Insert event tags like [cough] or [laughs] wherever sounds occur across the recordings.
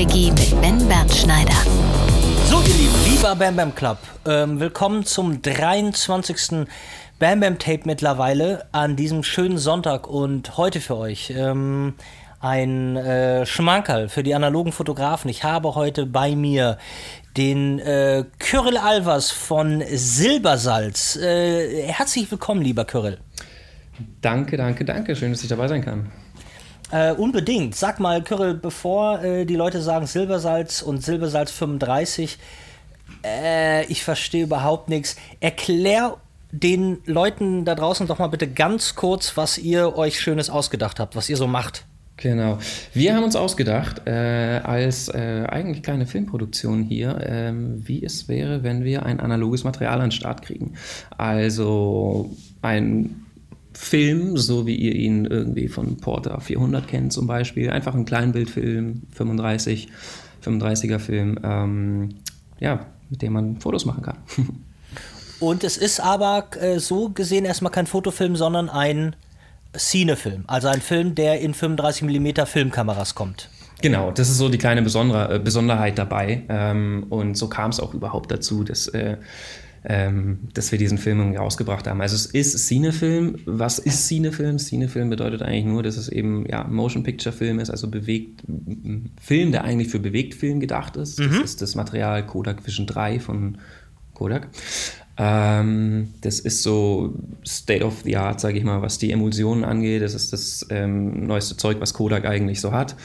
Quickie mit Ben Bernschneider. So, ihr Lieben, lieber Bam Bam Club, ähm, willkommen zum 23. Bam Bam Tape mittlerweile an diesem schönen Sonntag und heute für euch ähm, ein äh, Schmankerl für die analogen Fotografen. Ich habe heute bei mir den äh, Kyrill Alvers von Silbersalz. Äh, herzlich willkommen, lieber Kyrill. Danke, danke, danke. Schön, dass ich dabei sein kann. Äh, unbedingt. Sag mal, Kyrill, bevor äh, die Leute sagen Silbersalz und Silbersalz 35, äh, ich verstehe überhaupt nichts. Erklär den Leuten da draußen doch mal bitte ganz kurz, was ihr euch Schönes ausgedacht habt, was ihr so macht. Genau. Wir haben uns ausgedacht, äh, als äh, eigentlich kleine Filmproduktion hier, äh, wie es wäre, wenn wir ein analoges Material an den Start kriegen. Also ein Film, so wie ihr ihn irgendwie von Porter 400 kennt zum Beispiel. Einfach ein Kleinbildfilm, 35, 35er Film, ähm, ja, mit dem man Fotos machen kann. [laughs] Und es ist aber äh, so gesehen erstmal kein Fotofilm, sondern ein Cinefilm. Also ein Film, der in 35mm Filmkameras kommt. Genau, das ist so die kleine Besonder Besonderheit dabei. Ähm, und so kam es auch überhaupt dazu, dass, äh, ähm, dass wir diesen Film rausgebracht haben. Also es ist Cinefilm. Was ist Cinefilm? Cinefilm bedeutet eigentlich nur, dass es eben ja, Motion Picture Film ist, also bewegt Film, der eigentlich für Bewegtfilm gedacht ist. Mhm. Das ist das Material Kodak Vision 3 von Kodak. Ähm, das ist so State of the Art, sage ich mal, was die Emulsionen angeht. Das ist das ähm, neueste Zeug, was Kodak eigentlich so hat.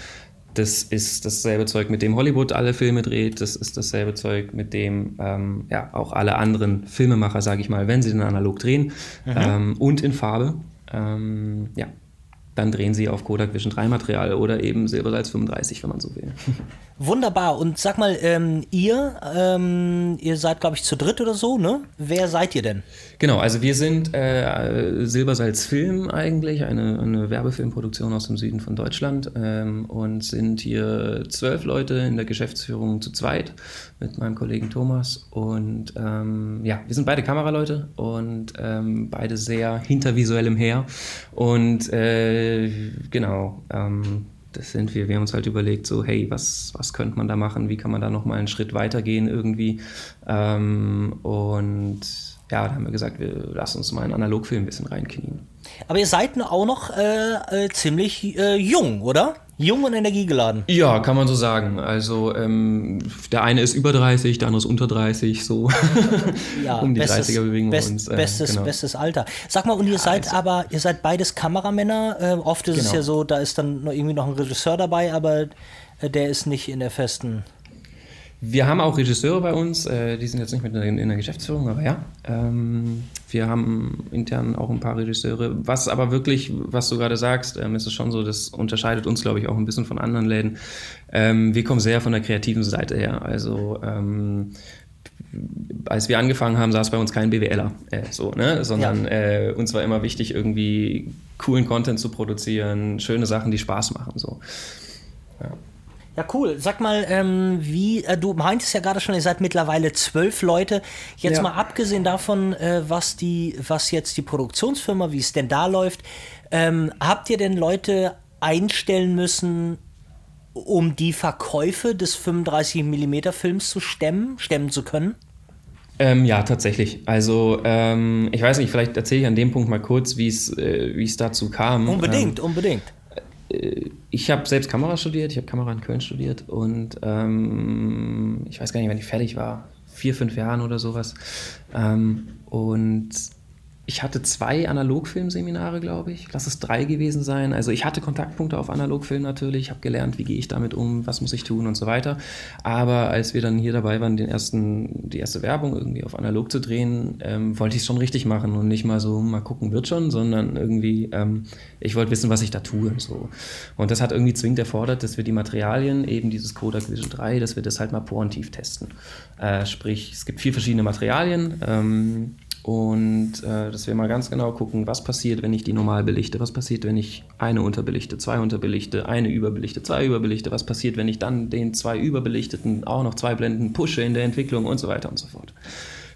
Das ist dasselbe Zeug, mit dem Hollywood alle Filme dreht. Das ist dasselbe Zeug, mit dem ähm, ja, auch alle anderen Filmemacher, sage ich mal, wenn sie den analog drehen mhm. ähm, und in Farbe. Ähm, ja, dann drehen sie auf Kodak Vision 3 Material oder eben Silbersalz 35, wenn man so will. [laughs] Wunderbar. Und sag mal, ähm, ihr, ähm, ihr seid, glaube ich, zu dritt oder so, ne? Wer seid ihr denn? Genau, also wir sind äh, Silbersalz Film eigentlich, eine, eine, Werbefilmproduktion aus dem Süden von Deutschland ähm, und sind hier zwölf Leute in der Geschäftsführung zu zweit mit meinem Kollegen Thomas. Und ähm, ja, wir sind beide Kameraleute und ähm, beide sehr hinter visuellem her. Und äh, genau, ähm, das sind wir. Wir haben uns halt überlegt, so, hey, was, was könnte man da machen? Wie kann man da nochmal einen Schritt weitergehen irgendwie? Ähm, und ja, da haben wir gesagt, wir lassen uns mal einen Analogfilm ein bisschen reinknien. Aber ihr seid auch noch äh, äh, ziemlich äh, jung, oder? Jung und energiegeladen. Ja, kann man so sagen. Also ähm, der eine ist über 30, der andere ist unter 30, so [laughs] ja, um die bestes, 30er bewegen wir uns. Äh, bestes, genau. bestes Alter. Sag mal, und ihr ja, seid also, aber, ihr seid beides Kameramänner. Äh, oft ist genau. es ja so, da ist dann irgendwie noch ein Regisseur dabei, aber äh, der ist nicht in der festen wir haben auch Regisseure bei uns, äh, die sind jetzt nicht mit in, in der Geschäftsführung, aber ja. Ähm, wir haben intern auch ein paar Regisseure. Was aber wirklich, was du gerade sagst, ähm, ist es schon so, das unterscheidet uns, glaube ich, auch ein bisschen von anderen Läden. Ähm, wir kommen sehr von der kreativen Seite her. Also ähm, als wir angefangen haben, saß bei uns kein BWLer, äh, so, ne? sondern ja. äh, uns war immer wichtig, irgendwie coolen Content zu produzieren, schöne Sachen, die Spaß machen. So. Ja. Ja, cool. Sag mal, ähm, wie, äh, du meintest ja gerade schon, ihr seid mittlerweile zwölf Leute. Jetzt ja. mal abgesehen davon, äh, was die, was jetzt die Produktionsfirma, wie es denn da läuft, ähm, habt ihr denn Leute einstellen müssen, um die Verkäufe des 35 mm Films zu stemmen, stemmen zu können? Ähm, ja, tatsächlich. Also ähm, ich weiß nicht, vielleicht erzähle ich an dem Punkt mal kurz, wie äh, es dazu kam. Unbedingt, ähm, unbedingt. Äh, ich habe selbst Kamera studiert, ich habe Kamera in Köln studiert und ähm, ich weiß gar nicht, wann ich fertig war, vier, fünf Jahren oder sowas. Ähm, und ich hatte zwei Analogfilmseminare, glaube ich. Lass es drei gewesen sein. Also ich hatte Kontaktpunkte auf Analogfilm natürlich, habe gelernt, wie gehe ich damit um, was muss ich tun und so weiter. Aber als wir dann hier dabei waren, den ersten, die erste Werbung irgendwie auf Analog zu drehen, ähm, wollte ich es schon richtig machen und nicht mal so, mal gucken, wird schon, sondern irgendwie, ähm, ich wollte wissen, was ich da tue. So. Und das hat irgendwie zwingend erfordert, dass wir die Materialien, eben dieses Kodak Vision 3, dass wir das halt mal porentiv testen. Äh, sprich, es gibt vier verschiedene Materialien. Ähm, und äh, dass wir mal ganz genau gucken, was passiert, wenn ich die normal belichte, was passiert, wenn ich eine unterbelichte, zwei unterbelichte, eine überbelichte, zwei überbelichte, was passiert, wenn ich dann den zwei überbelichteten auch noch zwei Blenden pushe in der Entwicklung und so weiter und so fort.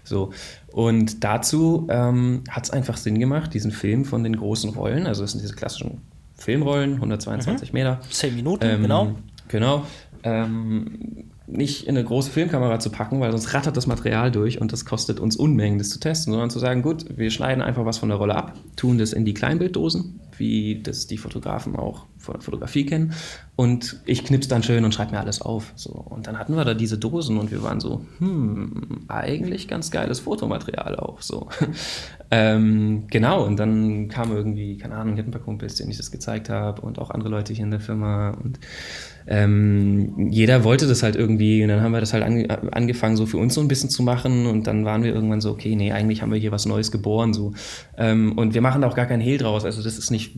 So. Und dazu ähm, hat es einfach Sinn gemacht, diesen Film von den großen Rollen, also das sind diese klassischen Filmrollen, 122 mhm. Meter. Zehn Minuten, ähm, genau. Genau. ähm, nicht in eine große Filmkamera zu packen, weil sonst rattert das Material durch und das kostet uns Unmengen, das zu testen, sondern zu sagen, gut, wir schneiden einfach was von der Rolle ab, tun das in die Kleinbilddosen, wie das die Fotografen auch von der Fotografie kennen und ich knips dann schön und schreibe mir alles auf. So. Und dann hatten wir da diese Dosen und wir waren so, hm, eigentlich ganz geiles Fotomaterial auch. So. [laughs] ähm, genau, und dann kam irgendwie, keine Ahnung, ich hatte ein paar Kumpels, denen ich das gezeigt habe und auch andere Leute hier in der Firma und ähm, jeder wollte das halt irgendwie und dann haben wir das halt ange angefangen, so für uns so ein bisschen zu machen und dann waren wir irgendwann so, okay, nee, eigentlich haben wir hier was Neues geboren so. Ähm, und wir machen da auch gar keinen Hehl draus, also das ist nicht,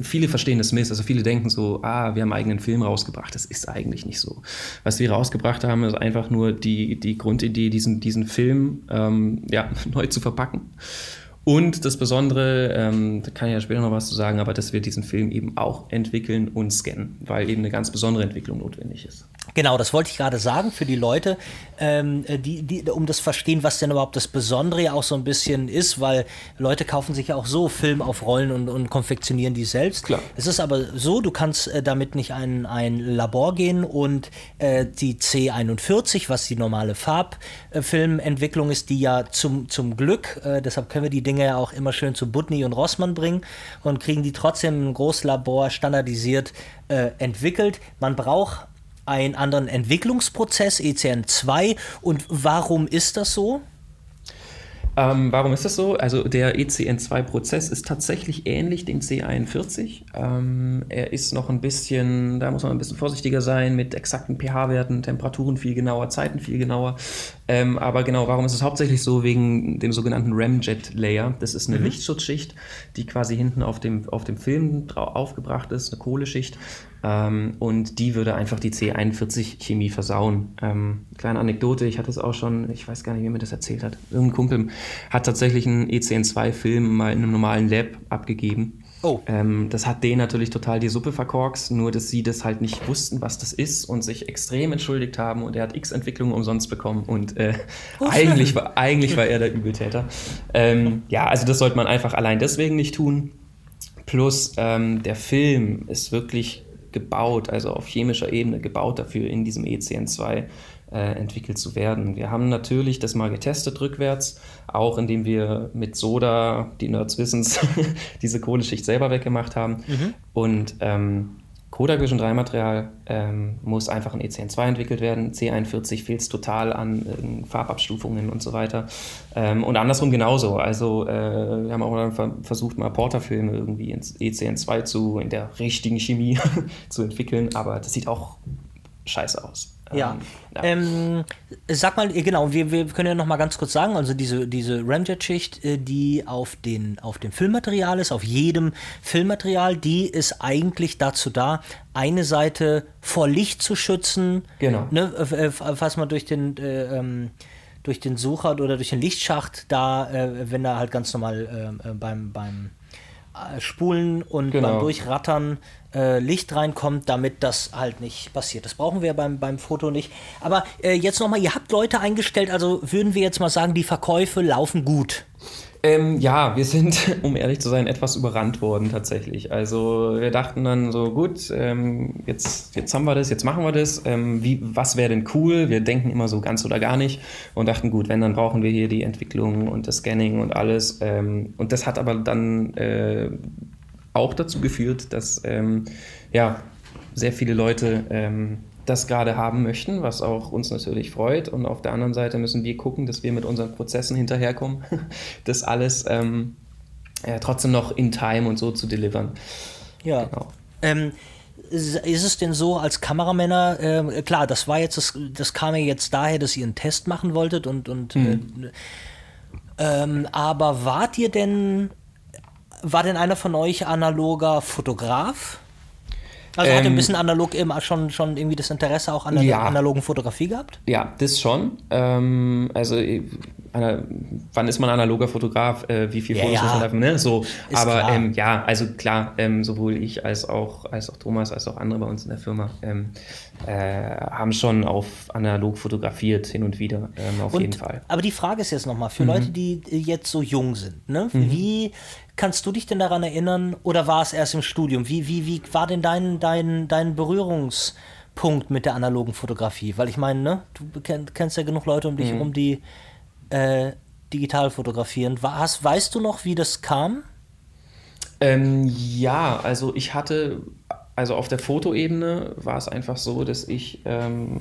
viele verstehen das Mist, also viele denken so, ah, wir haben einen eigenen Film rausgebracht, das ist eigentlich nicht so. Was wir rausgebracht haben, ist einfach nur die, die Grundidee, diesen, diesen Film ähm, ja, [laughs] neu zu verpacken und das Besondere, ähm, da kann ich ja später noch was zu sagen, aber dass wir diesen Film eben auch entwickeln und scannen, weil eben eine ganz besondere Entwicklung notwendig ist. Genau, das wollte ich gerade sagen für die Leute, ähm, die, die, um das verstehen, was denn überhaupt das Besondere ja auch so ein bisschen ist, weil Leute kaufen sich ja auch so Film auf Rollen und, und konfektionieren die selbst. Klar. Es ist aber so, du kannst äh, damit nicht ein, ein Labor gehen und äh, die C41, was die normale Farbfilmentwicklung ist, die ja zum, zum Glück, äh, deshalb können wir die Dinge auch immer schön zu Budny und Rossmann bringen und kriegen die trotzdem im Großlabor standardisiert äh, entwickelt. Man braucht einen anderen Entwicklungsprozess, ECN2. Und warum ist das so? Ähm, warum ist das so? Also der ECN2-Prozess ist tatsächlich ähnlich dem C41. Ähm, er ist noch ein bisschen, da muss man ein bisschen vorsichtiger sein mit exakten pH-Werten, Temperaturen viel genauer, Zeiten viel genauer. Ähm, aber genau, warum ist es hauptsächlich so? Wegen dem sogenannten Ramjet-Layer. Das ist eine mhm. Lichtschutzschicht, die quasi hinten auf dem, auf dem Film aufgebracht ist, eine Kohleschicht. Ähm, und die würde einfach die C41-Chemie versauen. Ähm, kleine Anekdote, ich hatte es auch schon, ich weiß gar nicht, wie mir das erzählt hat. Irgendein Kumpel hat tatsächlich einen ECN2-Film mal in einem normalen Lab abgegeben. Oh. Ähm, das hat denen natürlich total die Suppe verkorkst, nur dass sie das halt nicht wussten, was das ist und sich extrem entschuldigt haben und er hat x Entwicklungen umsonst bekommen und äh, oh, eigentlich, war, eigentlich war er der Übeltäter. Ähm, ja, also das sollte man einfach allein deswegen nicht tun. Plus ähm, der Film ist wirklich gebaut, also auf chemischer Ebene gebaut dafür, in diesem ECN2 äh, entwickelt zu werden. Wir haben natürlich das mal getestet rückwärts, auch indem wir mit Soda, die Nerds wissen [laughs] diese Kohleschicht selber weggemacht haben. Mhm. Und ähm, Kodak Vision 3 Material ähm, muss einfach in ECN2 entwickelt werden. C41 fehlt es total an äh, Farbabstufungen und so weiter. Ähm, und andersrum genauso. Also äh, wir haben auch dann versucht, mal Porterfilme irgendwie ins ECN2 zu, in der richtigen Chemie [laughs] zu entwickeln, aber das sieht auch scheiße aus. Ja. ja. Ähm, sag mal, genau, wir, wir können ja noch mal ganz kurz sagen, also diese, diese Ramjet-Schicht, äh, die auf, den, auf dem Filmmaterial ist, auf jedem Filmmaterial, die ist eigentlich dazu da, eine Seite vor Licht zu schützen. Genau. Ne, äh, falls man durch den äh, ähm, durch den Sucher oder durch den Lichtschacht da, äh, wenn da halt ganz normal äh, beim, beim Spulen und genau. beim Durchrattern äh, Licht reinkommt, damit das halt nicht passiert. Das brauchen wir beim, beim Foto nicht. Aber äh, jetzt nochmal, ihr habt Leute eingestellt, also würden wir jetzt mal sagen, die Verkäufe laufen gut. Ähm, ja, wir sind, [laughs] um ehrlich zu sein, etwas überrannt worden tatsächlich. Also wir dachten dann so, gut, ähm, jetzt, jetzt haben wir das, jetzt machen wir das. Ähm, wie, was wäre denn cool? Wir denken immer so ganz oder gar nicht und dachten, gut, wenn, dann brauchen wir hier die Entwicklung und das Scanning und alles. Ähm, und das hat aber dann äh, auch dazu geführt, dass ähm, ja, sehr viele Leute ähm, das gerade haben möchten, was auch uns natürlich freut. Und auf der anderen Seite müssen wir gucken, dass wir mit unseren Prozessen hinterherkommen, [laughs] das alles ähm, ja, trotzdem noch in Time und so zu delivern. Ja. Genau. Ähm, ist es denn so als Kameramänner, äh, klar, das war jetzt, das, das kam ja jetzt daher, dass ihr einen Test machen wolltet und, und mhm. äh, ähm, aber wart ihr denn war denn einer von euch analoger Fotograf? Also ähm, hat er ein bisschen analog immer schon, schon irgendwie das Interesse auch an der ja. analogen Fotografie gehabt? Ja, das schon. Ähm, also äh, wann ist man analoger Fotograf? Äh, wie viel ja, Fotos muss man ne? So, aber ähm, ja, also klar, ähm, sowohl ich als auch, als auch Thomas, als auch andere bei uns in der Firma ähm, äh, haben schon auf analog fotografiert hin und wieder, ähm, auf und, jeden Fall. Aber die Frage ist jetzt nochmal, für mhm. Leute, die jetzt so jung sind, ne? Mhm. wie kannst du dich denn daran erinnern oder war es erst im Studium? Wie, wie, wie war denn dein, dein, dein Berührungs- Punkt mit der analogen Fotografie? Weil ich meine, ne, du kenn, kennst ja genug Leute um dich herum, die äh, digital fotografieren. War, hast, weißt du noch, wie das kam? Ähm, ja, also ich hatte also auf der Fotoebene war es einfach so, dass ich ähm,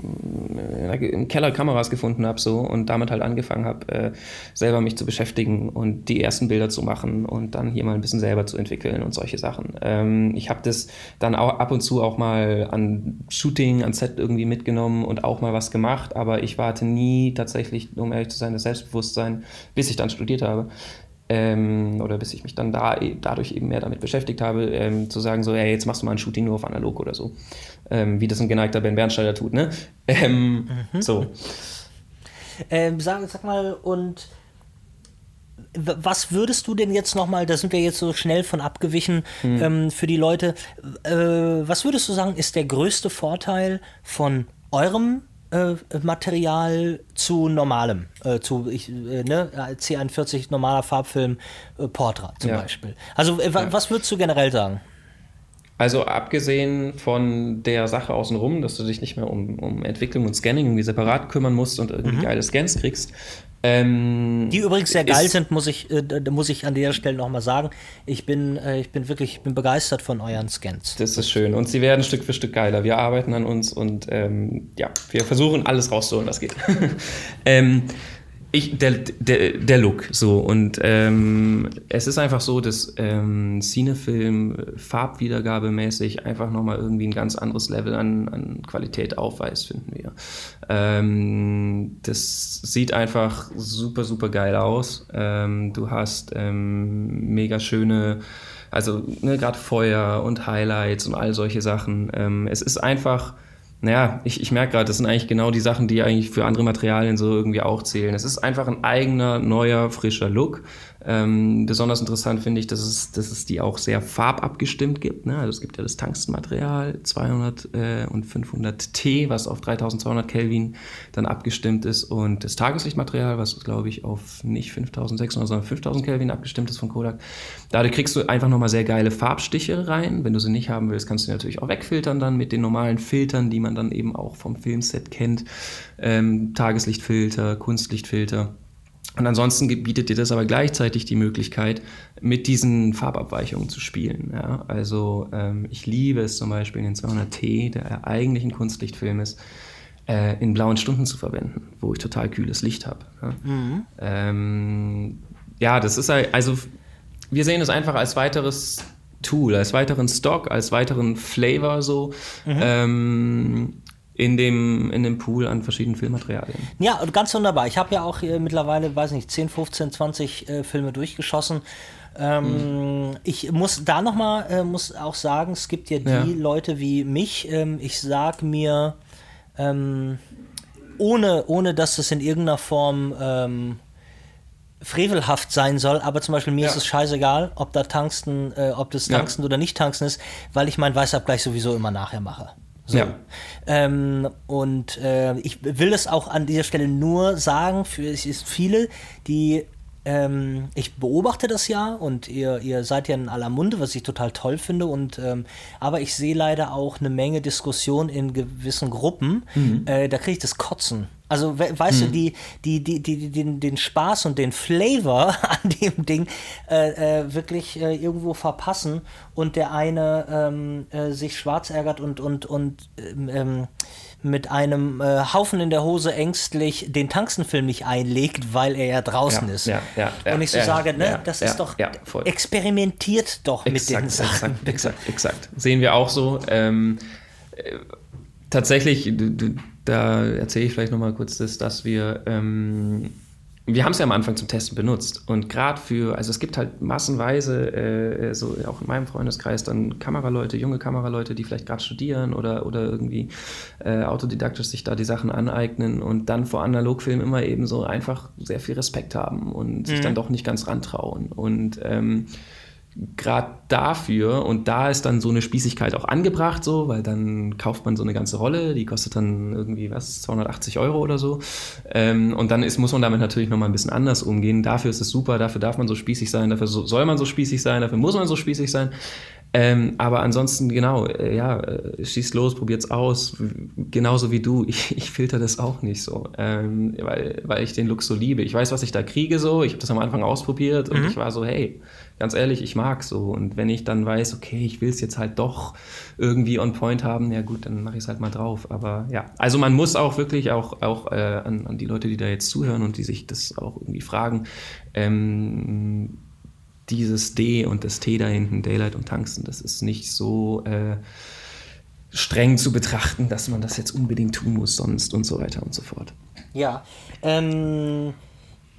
im Keller Kameras gefunden habe so und damit halt angefangen habe, äh, selber mich zu beschäftigen und die ersten Bilder zu machen und dann hier mal ein bisschen selber zu entwickeln und solche Sachen. Ähm, ich habe das dann auch ab und zu auch mal an Shooting, an Set irgendwie mitgenommen und auch mal was gemacht, aber ich warte nie tatsächlich, um ehrlich zu sein, das Selbstbewusstsein, bis ich dann studiert habe ähm, oder bis ich mich dann da e, dadurch eben mehr damit beschäftigt habe, ähm, zu sagen, so, ja, jetzt machst du mal ein Shooting nur auf analog oder so. Ähm, wie das ein geneigter Ben Bernsteiner tut, ne? [laughs] Ähm, mhm. So. Ähm, sag, sag mal, und was würdest du denn jetzt nochmal, da sind wir jetzt so schnell von abgewichen hm. ähm, für die Leute, äh, was würdest du sagen, ist der größte Vorteil von eurem äh, Material zu normalem, äh, zu ich, äh, ne, C41 normaler Farbfilm äh, Portra zum ja. Beispiel. Also äh, ja. was würdest du generell sagen? Also abgesehen von der Sache außenrum, dass du dich nicht mehr um, um Entwicklung und Scanning irgendwie separat kümmern musst und irgendwie mhm. geile Scans kriegst, ähm, die übrigens sehr geil sind, muss ich, äh, muss ich an der Stelle nochmal sagen. Ich bin, äh, ich bin wirklich bin begeistert von euren Scans. Das ist schön. Und sie werden Stück für Stück geiler. Wir arbeiten an uns und ähm, ja, wir versuchen alles rauszuholen, was geht. [laughs] ähm, ich, der, der, der Look, so. Und ähm, es ist einfach so, dass ähm, Cinefilm farbwiedergabemäßig einfach nochmal irgendwie ein ganz anderes Level an, an Qualität aufweist, finden wir. Ähm, das sieht einfach super, super geil aus. Ähm, du hast ähm, mega schöne, also ne, gerade Feuer und Highlights und all solche Sachen. Ähm, es ist einfach naja, ich, ich merke gerade, das sind eigentlich genau die Sachen, die eigentlich für andere Materialien so irgendwie auch zählen. Es ist einfach ein eigener, neuer, frischer Look. Ähm, besonders interessant finde ich, dass es, dass es die auch sehr farbabgestimmt gibt. Ne? Also es gibt ja das Tungstenmaterial 200 äh, und 500 T, was auf 3200 Kelvin dann abgestimmt ist und das Tageslichtmaterial, was glaube ich auf nicht 5600, sondern 5000 Kelvin abgestimmt ist von Kodak. Dadurch kriegst du einfach nochmal sehr geile Farbstiche rein. Wenn du sie nicht haben willst, kannst du sie natürlich auch wegfiltern dann mit den normalen Filtern, die man dann eben auch vom Filmset kennt. Ähm, Tageslichtfilter, Kunstlichtfilter. Und ansonsten bietet dir das aber gleichzeitig die Möglichkeit, mit diesen Farbabweichungen zu spielen. Ja? Also ähm, ich liebe es zum Beispiel in den 200T, der eigentlich ein Kunstlichtfilm ist, äh, in blauen Stunden zu verwenden, wo ich total kühles Licht habe. Ja? Mhm. Ähm, ja, das ist also, wir sehen es einfach als weiteres Tool, als weiteren Stock, als weiteren Flavor so. Mhm. Ähm, in dem, in dem Pool an verschiedenen Filmmaterialien. Ja, ganz wunderbar. Ich habe ja auch äh, mittlerweile, weiß nicht, 10, 15, 20 äh, Filme durchgeschossen. Ähm, mhm. Ich muss da nochmal, äh, muss auch sagen, es gibt ja die ja. Leute wie mich. Ähm, ich sag mir, ähm, ohne, ohne dass es in irgendeiner Form ähm, frevelhaft sein soll, aber zum Beispiel mir ja. ist es scheißegal, ob da Tangsten, äh, ob das Tangsten ja. oder nicht Tangsten ist, weil ich meinen Weißabgleich sowieso immer nachher mache. So. Ja. Ähm, und äh, ich will es auch an dieser Stelle nur sagen, für es ist viele, die ähm, ich beobachte das ja und ihr, ihr seid ja in aller Munde, was ich total toll finde. Und ähm, aber ich sehe leider auch eine Menge Diskussion in gewissen Gruppen. Mhm. Äh, da kriege ich das Kotzen. Also, we weißt mhm. du, die, die, die, die, den, den Spaß und den Flavor [laughs] an dem Ding äh, äh, wirklich äh, irgendwo verpassen und der eine ähm, äh, sich schwarz ärgert und, und, und ähm, ähm mit einem äh, Haufen in der Hose ängstlich den Tangstenfilm nicht einlegt, weil er ja draußen ja, ist. Ja, ja, und ich so sage, ne, das ist doch, experimentiert doch exakt, mit den Sachen. Exakt, exakt, exakt. [laughs] Sehen wir auch so. Ähm, äh, tatsächlich, du, du, da erzähle ich vielleicht nochmal kurz das, dass wir ähm, wir haben es ja am Anfang zum Testen benutzt und gerade für, also es gibt halt massenweise, äh, so auch in meinem Freundeskreis dann Kameraleute, junge Kameraleute, die vielleicht gerade studieren oder, oder irgendwie äh, autodidaktisch sich da die Sachen aneignen und dann vor Analogfilmen immer eben so einfach sehr viel Respekt haben und mhm. sich dann doch nicht ganz rantrauen und ähm, gerade dafür, und da ist dann so eine Spießigkeit auch angebracht, so, weil dann kauft man so eine ganze Rolle, die kostet dann irgendwie, was, 280 Euro oder so. Ähm, und dann ist, muss man damit natürlich nochmal ein bisschen anders umgehen. Dafür ist es super, dafür darf man so spießig sein, dafür so, soll man so spießig sein, dafür muss man so spießig sein. Ähm, aber ansonsten, genau, äh, ja, äh, schießt los, probiert's aus. Genauso wie du. [laughs] Ich, ich filter das auch nicht so, ähm, weil, weil ich den Look so liebe. Ich weiß, was ich da kriege so. Ich habe das am Anfang ausprobiert und mhm. ich war so, hey, ganz ehrlich, ich mag so. Und wenn ich dann weiß, okay, ich will es jetzt halt doch irgendwie on point haben, ja gut, dann mache ich es halt mal drauf. Aber ja, also man muss auch wirklich auch, auch äh, an, an die Leute, die da jetzt zuhören und die sich das auch irgendwie fragen, ähm, dieses D und das T da hinten, Daylight und Tungsten, das ist nicht so äh, streng zu betrachten, dass man das jetzt unbedingt tun muss sonst und so weiter und so fort. Ja, ähm,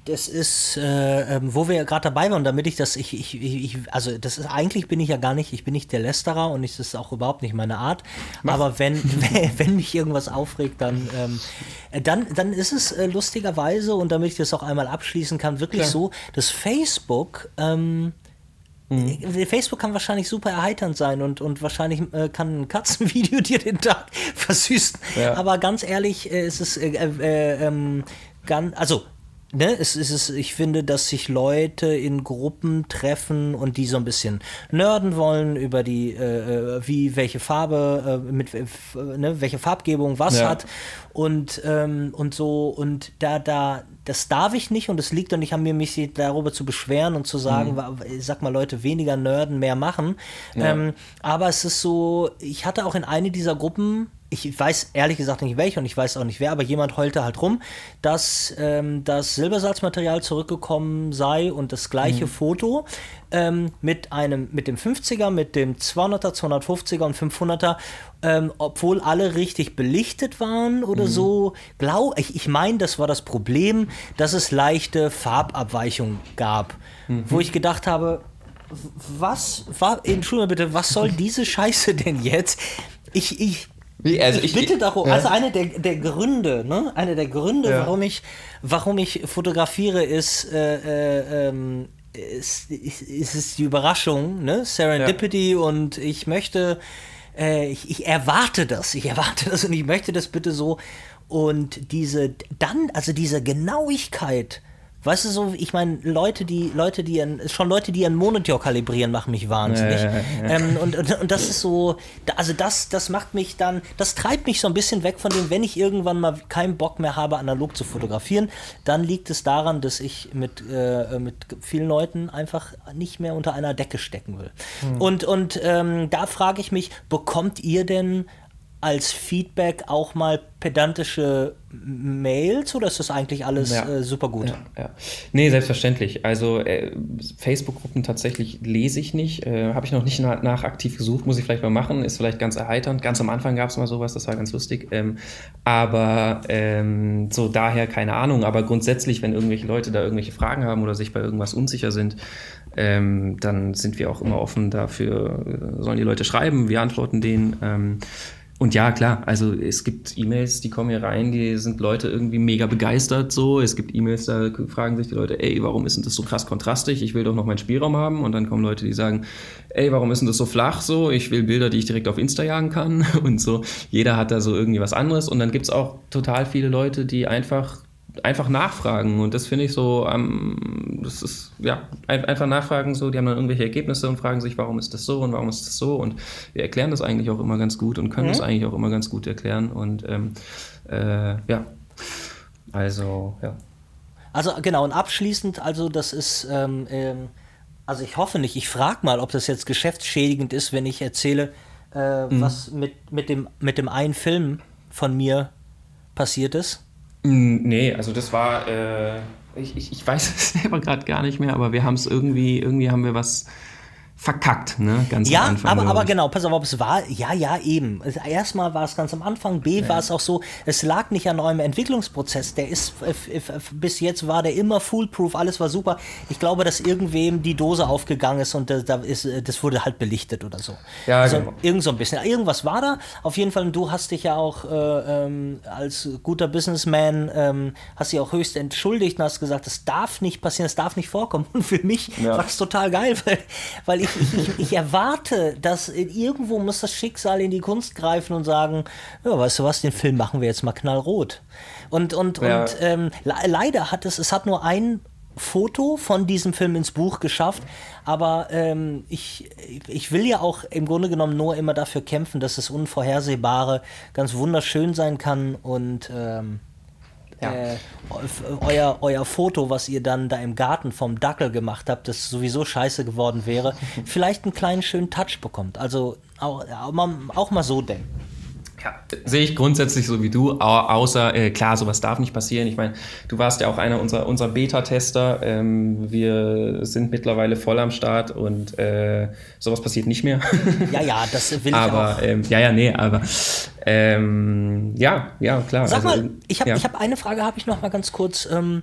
das ist, äh, ähm, wo wir ja gerade dabei waren, damit ich das, ich, ich, ich, also das ist, eigentlich bin ich ja gar nicht, ich bin nicht der Lästerer und ich, das ist auch überhaupt nicht meine Art. Mach. Aber wenn, [laughs] wenn mich irgendwas aufregt, dann, ähm, dann, dann ist es äh, lustigerweise, und damit ich das auch einmal abschließen kann, wirklich Klar. so, dass Facebook, ähm, Mhm. Facebook kann wahrscheinlich super erheiternd sein und, und wahrscheinlich äh, kann ein Katzenvideo [laughs] dir den Tag versüßen. Ja. Aber ganz ehrlich, äh, ist es äh, äh, ähm, ganz, also ne, es ist, ich finde, dass sich Leute in Gruppen treffen und die so ein bisschen nerden wollen über die, äh, äh wie, welche Farbe, äh, mit, äh, ne, welche Farbgebung was ja. hat und, ähm, und so und da, da, das darf ich nicht und es liegt und ich habe mir mich darüber zu beschweren und zu sagen, mhm. sag mal Leute, weniger nerden, mehr machen. Ja. Ähm, aber es ist so, ich hatte auch in eine dieser Gruppen ich weiß ehrlich gesagt nicht welche und ich weiß auch nicht wer, aber jemand heulte halt rum, dass ähm, das Silbersalzmaterial zurückgekommen sei und das gleiche mhm. Foto ähm, mit einem, mit dem 50er, mit dem 200er, 250er und 500er, ähm, obwohl alle richtig belichtet waren oder mhm. so. Glau ich, ich meine, das war das Problem, dass es leichte Farbabweichungen gab, mhm. wo ich gedacht habe, was, war, Entschuldigung bitte, was soll [laughs] diese Scheiße denn jetzt? Ich, ich, wie, also ich, ich bitte darum, ja. also eine der, der Gründe, ne? Eine der Gründe, ja. warum ich, warum ich fotografiere, ist, äh, äh, ähm, ist, ist, ist, die Überraschung, ne? Serendipity ja. und ich möchte, äh, ich, ich erwarte das, ich erwarte das und ich möchte das bitte so und diese, dann, also diese Genauigkeit, Weißt du so, ich meine, Leute, die, Leute, die ihren, schon Leute, die ihren Monitor kalibrieren, machen mich wahnsinnig. Ja, ja, ja. Ähm, und, und, und das ist so, also das, das macht mich dann, das treibt mich so ein bisschen weg von dem, wenn ich irgendwann mal keinen Bock mehr habe, analog zu fotografieren, dann liegt es daran, dass ich mit, äh, mit vielen Leuten einfach nicht mehr unter einer Decke stecken will. Hm. Und, und ähm, da frage ich mich, bekommt ihr denn als Feedback auch mal pedantische Mails oder ist das eigentlich alles ja. äh, super gut? Ja, ja. Nee, selbstverständlich. Also äh, Facebook-Gruppen tatsächlich lese ich nicht. Äh, Habe ich noch nicht nach, nach, aktiv gesucht, muss ich vielleicht mal machen. Ist vielleicht ganz erheiternd. Ganz am Anfang gab es mal sowas, das war ganz lustig. Ähm, aber ähm, so daher keine Ahnung. Aber grundsätzlich, wenn irgendwelche Leute da irgendwelche Fragen haben oder sich bei irgendwas unsicher sind, ähm, dann sind wir auch immer offen dafür, äh, sollen die Leute schreiben, wir antworten denen. Und ja, klar, also es gibt E-Mails, die kommen hier rein, die sind Leute irgendwie mega begeistert so. Es gibt E-Mails, da fragen sich die Leute, ey, warum ist denn das so krass kontrastig? Ich will doch noch meinen Spielraum haben. Und dann kommen Leute, die sagen, ey, warum ist denn das so flach so? Ich will Bilder, die ich direkt auf Insta jagen kann. [laughs] Und so, jeder hat da so irgendwie was anderes. Und dann gibt's auch total viele Leute, die einfach einfach nachfragen und das finde ich so, ähm, das ist ja einfach nachfragen so, die haben dann irgendwelche Ergebnisse und fragen sich, warum ist das so und warum ist das so und wir erklären das eigentlich auch immer ganz gut und können mhm. das eigentlich auch immer ganz gut erklären und ähm, äh, ja, also ja. Also genau und abschließend, also das ist ähm, ähm also ich hoffe nicht, ich frage mal, ob das jetzt geschäftsschädigend ist, wenn ich erzähle, äh, mhm. was mit, mit, dem, mit dem einen Film von mir passiert ist. Nee, also das war, äh, ich, ich, ich weiß [laughs] es selber gerade gar nicht mehr, aber wir haben es irgendwie, irgendwie haben wir was verkackt, ne? Ganz ja, am Anfang. Aber, aber genau, pass auf, ob es war, ja, ja, eben. Erstmal war es ganz am Anfang, B ja. war es auch so, es lag nicht an eurem Entwicklungsprozess, der ist, bis jetzt war der immer foolproof, alles war super. Ich glaube, dass irgendwem die Dose aufgegangen ist und da ist, das wurde halt belichtet oder so. Ja, also genau. irgend so ein bisschen. Irgendwas war da. Auf jeden Fall, du hast dich ja auch äh, ähm, als guter Businessman, ähm, hast dich auch höchst entschuldigt und hast gesagt, das darf nicht passieren, das darf nicht vorkommen. [laughs] Und für mich ja. war das total geil, weil, weil ich ich, ich, erwarte, dass irgendwo muss das Schicksal in die Kunst greifen und sagen, ja, weißt du was, den Film machen wir jetzt mal knallrot. Und, und, ja. und ähm, leider hat es, es hat nur ein Foto von diesem Film ins Buch geschafft, aber ähm, ich, ich will ja auch im Grunde genommen nur immer dafür kämpfen, dass das Unvorhersehbare ganz wunderschön sein kann und ähm, ja. äh, euer, euer Foto, was ihr dann da im Garten vom Dackel gemacht habt, das sowieso scheiße geworden wäre, [laughs] vielleicht einen kleinen schönen Touch bekommt. Also auch, auch, mal, auch mal so denken. Ja, sehe ich grundsätzlich so wie du, außer, äh, klar, sowas darf nicht passieren. Ich meine, du warst ja auch einer unserer, unserer Beta-Tester. Ähm, wir sind mittlerweile voll am Start und äh, sowas passiert nicht mehr. [laughs] Ja, ja, das will ich aber, auch. Ähm, ja, ja, nee, aber ähm, ja, ja, klar. Sag also, mal, ich habe ja. hab eine Frage, habe ich noch mal ganz kurz. Ähm,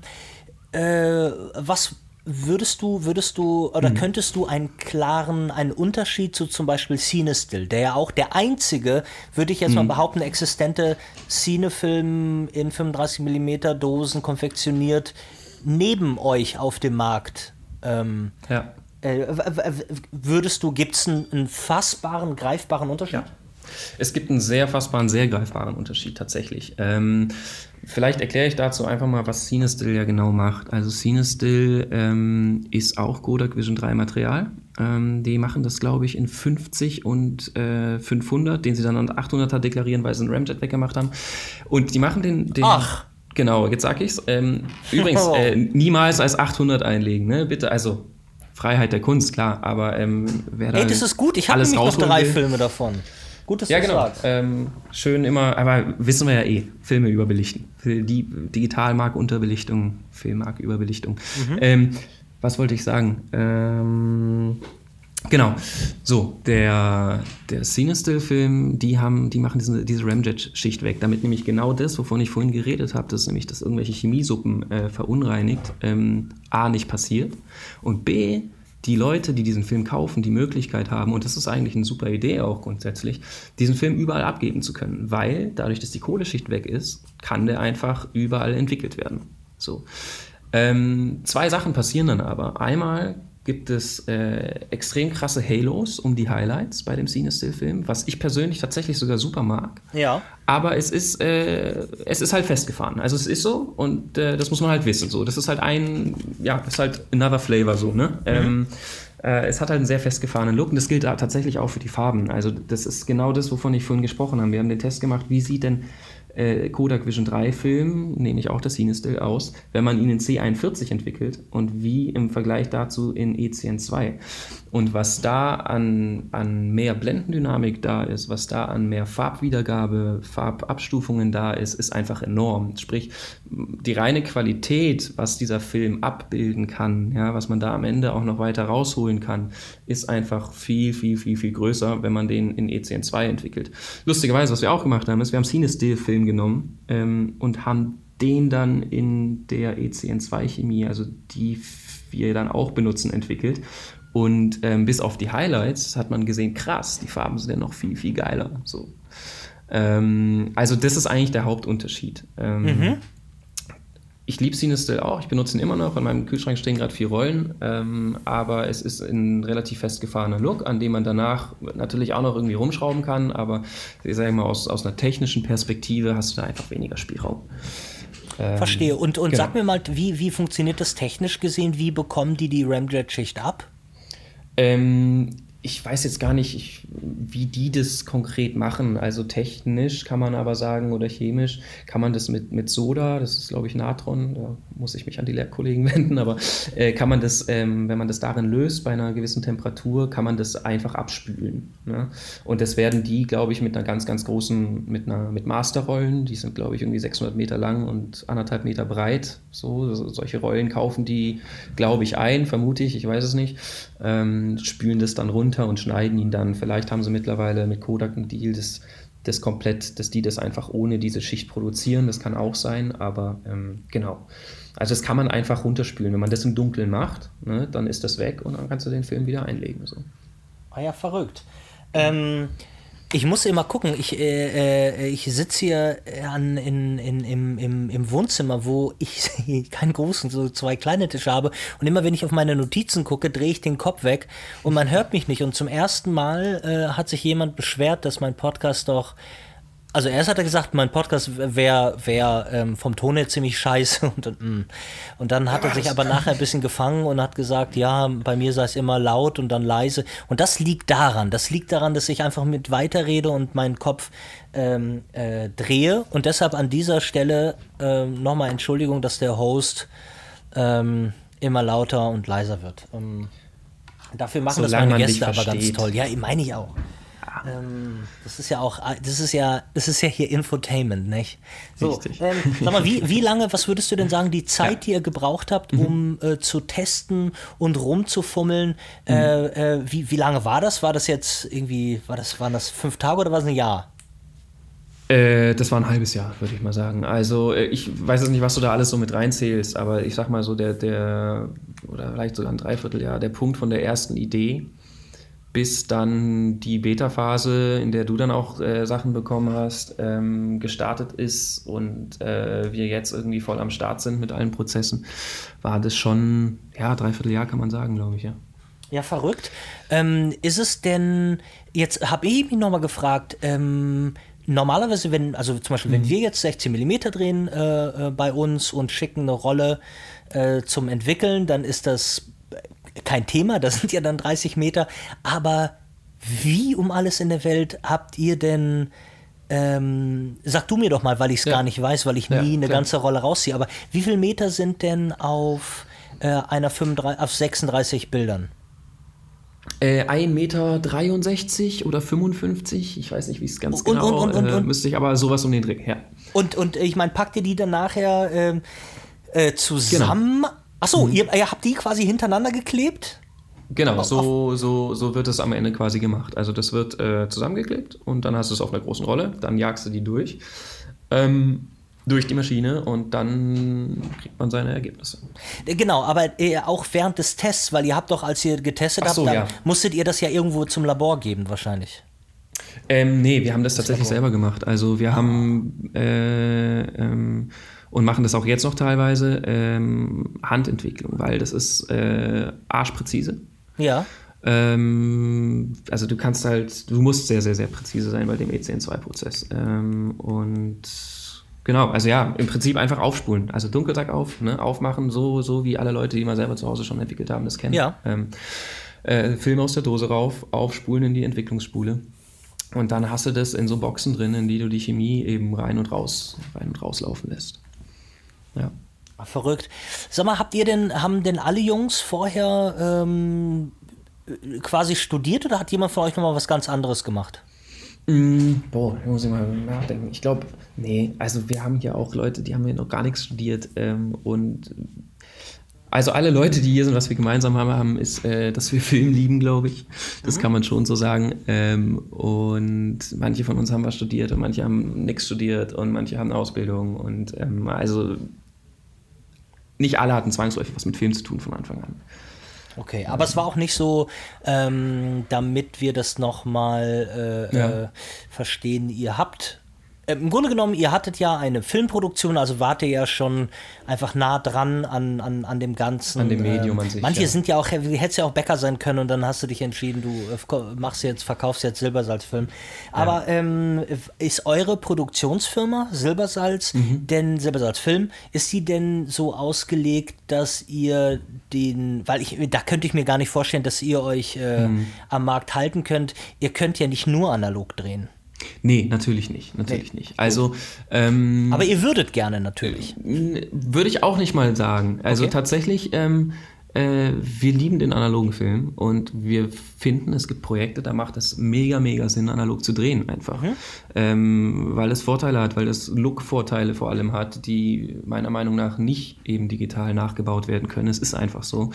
äh, was würdest du, würdest du oder mhm. könntest du einen klaren, einen Unterschied zu zum Beispiel Cinestill, der ja auch der einzige, würde ich jetzt mhm. mal behaupten, existente Cinefilm in 35 mm Dosen konfektioniert neben euch auf dem Markt. Ähm, ja. Äh, würdest du, gibt es einen, einen, fassbaren, greifbaren Unterschied? Ja. Es gibt einen sehr fassbaren, sehr greifbaren Unterschied tatsächlich. Ähm, Vielleicht erkläre ich dazu einfach mal, was Cinestill ja genau macht. Also Cinestill ähm, ist auch Kodak Vision 3 Material. Ähm, die machen das, glaube ich, in 50 und äh, 500, den sie dann an 800er deklarieren, weil sie einen Ramjet weggemacht haben. Und die machen den... den Ach! Genau, jetzt sag ich's. Ähm, übrigens, [laughs] äh, niemals als 800 einlegen, ne? Bitte, also Freiheit der Kunst, klar, aber ähm, wer da Ey, das ist gut, ich habe nämlich noch drei will, Filme davon. Gut, dass ja, du genau. sagst. Ähm, schön immer, aber wissen wir ja eh, Filme überbelichten. Die Digitalmark Unterbelichtung, Filmmark Überbelichtung. Mhm. Ähm, was wollte ich sagen? Ähm, genau. So, der, der Cinestill-Film, die haben, die machen diese, diese Ramjet-Schicht weg, damit nämlich genau das, wovon ich vorhin geredet habe, dass nämlich, dass irgendwelche Chemiesuppen äh, verunreinigt, ähm, A, nicht passiert und B, die Leute, die diesen Film kaufen, die Möglichkeit haben, und das ist eigentlich eine super Idee auch grundsätzlich, diesen Film überall abgeben zu können, weil dadurch, dass die Kohleschicht weg ist, kann der einfach überall entwickelt werden. So. Ähm, zwei Sachen passieren dann aber. Einmal gibt es äh, extrem krasse Halos um die Highlights bei dem Scene-Still-Film, was ich persönlich tatsächlich sogar super mag. Ja. Aber es ist, äh, es ist halt festgefahren. Also es ist so und äh, das muss man halt wissen. So, das ist halt ein, ja, das ist halt another flavor so, ne? Mhm. Ähm, äh, es hat halt einen sehr festgefahrenen Look und das gilt tatsächlich auch für die Farben. Also das ist genau das, wovon ich vorhin gesprochen habe. Wir haben den Test gemacht, wie sieht denn äh, Kodak Vision 3 Film, nehme ich auch das Cinestill aus, wenn man ihn in C41 entwickelt und wie im Vergleich dazu in ECN2. Und was da an, an mehr Blendendynamik da ist, was da an mehr Farbwiedergabe, Farbabstufungen da ist, ist einfach enorm. Sprich, die reine Qualität, was dieser Film abbilden kann, ja, was man da am Ende auch noch weiter rausholen kann, ist einfach viel, viel, viel, viel größer, wenn man den in ECN2 entwickelt. Lustigerweise, was wir auch gemacht haben, ist, wir haben Cinestill-Film genommen ähm, und haben den dann in der ECN2-Chemie, also die wir dann auch benutzen, entwickelt und ähm, bis auf die Highlights hat man gesehen, krass, die Farben sind ja noch viel, viel geiler. So. Ähm, also das ist eigentlich der Hauptunterschied. Ähm, mhm. Ich liebe Cinestill auch, ich benutze ihn immer noch. In meinem Kühlschrank stehen gerade vier Rollen, ähm, aber es ist ein relativ festgefahrener Look, an dem man danach natürlich auch noch irgendwie rumschrauben kann, aber ich sage mal, aus, aus einer technischen Perspektive hast du da einfach weniger Spielraum. Ähm, Verstehe. Und, und genau. sag mir mal, wie, wie funktioniert das technisch gesehen? Wie bekommen die die Ramjet-Schicht ab? Ähm, ich weiß jetzt gar nicht, ich, wie die das konkret machen. Also technisch kann man aber sagen oder chemisch kann man das mit, mit Soda, das ist glaube ich Natron, da muss ich mich an die Lehrkollegen [laughs] wenden, aber äh, kann man das, ähm, wenn man das darin löst bei einer gewissen Temperatur, kann man das einfach abspülen. Ne? Und das werden die, glaube ich, mit einer ganz, ganz großen, mit einer mit Masterrollen, die sind glaube ich irgendwie 600 Meter lang und anderthalb Meter breit. So, solche Rollen kaufen die, glaube ich, ein, vermute ich, ich weiß es nicht, ähm, spülen das dann runter und schneiden ihn dann. Vielleicht haben sie mittlerweile mit Kodak einen Deal, dass das komplett, dass die das einfach ohne diese Schicht produzieren. Das kann auch sein, aber ähm, genau. Also das kann man einfach runterspülen. Wenn man das im Dunkeln macht, ne, dann ist das weg und dann kannst du den Film wieder einlegen. So. Ah ja, verrückt. Ähm, ich muss immer gucken. Ich, äh, äh ich sitze hier an, in, in, im, im, im Wohnzimmer, wo ich [laughs] keinen großen, so zwei kleine Tische habe. Und immer wenn ich auf meine Notizen gucke, drehe ich den Kopf weg und man hört mich nicht. Und zum ersten Mal äh, hat sich jemand beschwert, dass mein Podcast doch Also erst hat er gesagt, mein Podcast wäre wär, ähm, vom Ton her ziemlich scheiße. [laughs] Und, und, mm. und dann hat er sich aber nachher ein bisschen gefangen und hat gesagt, ja, bei mir sei es immer laut und dann leise. Und das liegt daran. Das liegt daran, dass ich einfach mit weiterrede und meinen Kopf ähm, äh, drehe. Und deshalb an dieser Stelle ähm, nochmal Entschuldigung, dass der Host ähm, immer lauter und leiser wird. Ähm, dafür machen Solange das meine Gäste aber ganz toll. Ja, meine ich auch. Ähm, das ist ja auch, das ist ja, das ist ja hier Infotainment, nicht? So, Richtig. Ähm, sag mal, wie, wie lange, was würdest du denn sagen, die Zeit, ja. die ihr gebraucht habt, mhm. um äh, zu testen und rumzufummeln, mhm. äh, äh, wie, wie lange war das? War das jetzt irgendwie, war das, waren das fünf Tage oder war es ein Jahr? Äh, das war ein halbes Jahr, würde ich mal sagen. Also äh, ich weiß jetzt nicht, was du da alles so mit reinzählst, aber ich sag mal so der, der oder vielleicht sogar ein Dreivierteljahr, der Punkt von der ersten Idee bis dann die Beta-Phase, in der du dann auch äh, Sachen bekommen hast, ähm, gestartet ist und äh, wir jetzt irgendwie voll am Start sind mit allen Prozessen, war das schon, ja, dreiviertel Jahr kann man sagen, glaube ich, ja. Ja, verrückt. Ähm, ist es denn, jetzt habe ich mich nochmal gefragt, ähm, normalerweise, wenn, also zum Beispiel, mhm. wenn wir jetzt 16 mm drehen äh, äh, bei uns und schicken eine Rolle äh, zum Entwickeln, dann ist das kein Thema, das sind ja dann 30 Meter. Aber wie um alles in der Welt habt ihr denn ähm, sag du mir doch mal, weil ich es ja. gar nicht weiß, weil ich ja, nie eine klar. ganze Rolle rausziehe. Aber wie viele Meter sind denn auf äh, einer 35, auf 36 Bildern? Äh, 1,63 Meter oder 55, ich weiß nicht, wie es ganz und, genau und, und, äh, müsste ich, aber sowas um den Dreh, ja. Und, und ich meine, packt ihr die dann nachher ähm, äh, zusammen? Genau. Achso, mhm. ihr, ihr habt die quasi hintereinander geklebt? Genau, so, so, so wird es am Ende quasi gemacht. Also das wird äh, zusammengeklebt und dann hast du es auf einer großen Rolle, dann jagst du die durch. Ähm, durch die Maschine und dann kriegt man seine Ergebnisse. Genau, aber äh, auch während des Tests, weil ihr habt doch, als ihr getestet so, habt, ja. musstet ihr das ja irgendwo zum Labor geben wahrscheinlich. Ähm, nee, wir haben das, das tatsächlich Labor. selber gemacht. Also wir haben äh, ähm, und machen das auch jetzt noch teilweise ähm, Handentwicklung, weil das ist äh, arschpräzise. Ja. Ähm, also du kannst halt, du musst sehr, sehr, sehr präzise sein bei dem ECN2-Prozess. Ähm, und Genau, also ja, im Prinzip einfach aufspulen. Also Dunkelsack auf, ne, aufmachen, so, so wie alle Leute, die mal selber zu Hause schon entwickelt haben, das kennen. Ja. Ähm, äh, Film aus der Dose rauf, aufspulen in die Entwicklungsspule. Und dann hast du das in so Boxen drin, in die du die Chemie eben rein und raus, rein und rauslaufen lässt. Ja. Verrückt. Sag mal, habt ihr denn, haben denn alle Jungs vorher ähm, quasi studiert oder hat jemand von euch nochmal was ganz anderes gemacht? Mm, boah, muss ich mal nachdenken. Ich glaube, nee, also wir haben hier auch Leute, die haben hier noch gar nichts studiert ähm, und also alle Leute, die hier sind, was wir gemeinsam haben, haben ist, äh, dass wir [laughs] Film lieben, glaube ich. Das mhm. kann man schon so sagen. Ähm, und manche von uns haben was studiert und manche haben nichts studiert und manche haben Ausbildung und ähm, also nicht alle hatten zwangsläufig was mit Film zu tun von Anfang an. Okay, aber es war auch nicht so, ähm, damit wir das nochmal äh, ja. äh, verstehen, ihr habt im Grunde genommen, ihr hattet ja eine Filmproduktion, also wart ihr ja schon einfach nah dran an, an, an dem Ganzen. An dem Medium ähm, an sich. Manche ja. sind ja auch, hättest ja auch Bäcker sein können und dann hast du dich entschieden, du äh, machst jetzt, verkaufst jetzt Silbersalzfilm. Aber ja. ähm, ist eure Produktionsfirma Silbersalz mhm. denn Silbersalzfilm, ist die denn so ausgelegt, dass ihr den, weil ich, da könnte ich mir gar nicht vorstellen, dass ihr euch äh, mhm. am Markt halten könnt. Ihr könnt ja nicht nur analog drehen. Nee, natürlich nicht. Natürlich nee. nicht. Also, ähm, Aber ihr würdet gerne natürlich. Würde ich auch nicht mal sagen. Also okay. tatsächlich, ähm, äh, wir lieben den analogen Film und wir finden, es gibt Projekte, da macht es mega, mega Sinn, analog zu drehen einfach. Mhm. Ähm, weil es Vorteile hat, weil es Look-Vorteile vor allem hat, die meiner Meinung nach nicht eben digital nachgebaut werden können. Es ist einfach so.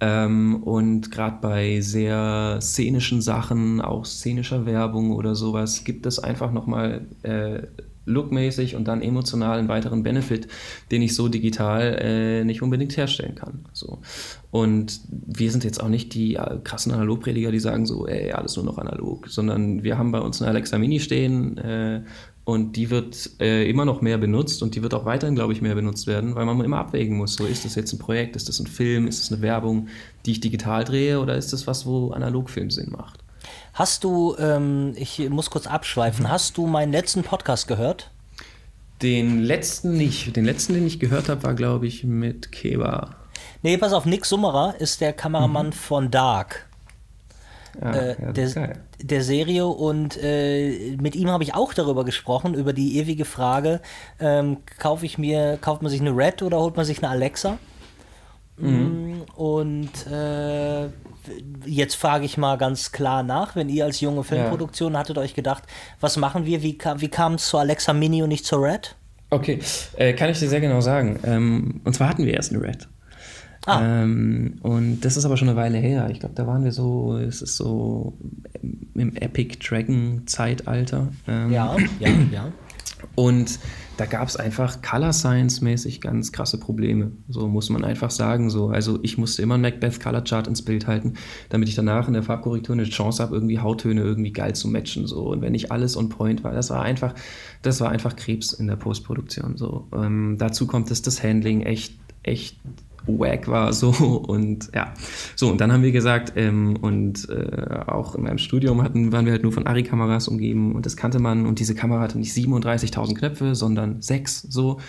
Ähm, und gerade bei sehr szenischen Sachen, auch szenischer Werbung oder sowas, gibt es einfach nochmal äh, lookmäßig und dann emotional einen weiteren Benefit, den ich so digital äh, nicht unbedingt herstellen kann. So. Und wir sind jetzt auch nicht die äh, krassen Analogprediger, die sagen so, ey, alles nur noch analog, sondern wir haben bei uns eine Alexa Mini stehen, äh, und die wird äh, immer noch mehr benutzt und die wird auch weiterhin, glaube ich, mehr benutzt werden, weil man immer abwägen muss. So, ist das jetzt ein Projekt, ist das ein Film, ist das eine Werbung, die ich digital drehe oder ist das was, wo Analogfilm Sinn macht? Hast du, ähm, ich muss kurz abschweifen, hast du meinen letzten Podcast gehört? Den letzten nicht. Den letzten, den ich gehört habe, war, glaube ich, mit Keba. Nee, pass auf, Nick Summerer ist der Kameramann mhm. von Dark. Äh, ja, der, der, Serie und äh, mit ihm habe ich auch darüber gesprochen, über die ewige Frage, ähm, kaufe ich mir, kauft man sich eine Red oder holt man sich eine Alexa? Mhm. Und äh, jetzt frage ich mal ganz klar nach, wenn ihr als junge Filmproduktion ja. hattet euch gedacht, was machen wir, wie, wie kam es zur Alexa Mini und nicht zur Red? Okay, äh, kann ich dir sehr genau sagen. Ähm, und zwar hatten wir erst eine Red. Ah. Ähm, und das ist aber schon eine Weile her. Ich glaube, da waren wir so, es ist so im Epic Dragon Zeitalter. Ähm, ja, ja, ja. Und da gab es einfach Color Science mäßig ganz krasse Probleme. So muss man einfach sagen. So. Also ich musste immer ein Macbeth Color Chart ins Bild halten, damit ich danach in der Farbkorrektur eine Chance habe, irgendwie Hauttöne irgendwie geil zu matchen. So. Und wenn nicht alles on point war, das war einfach, das war einfach Krebs in der Postproduktion. So. Ähm, dazu kommt, dass das Handling echt, echt wack war so. Und ja. So und dann haben wir gesagt ähm, und äh, auch in meinem Studium hatten waren wir halt nur von Ari Kameras umgeben und das kannte man. Und diese Kamera hatte nicht 37.000 Knöpfe sondern sechs so.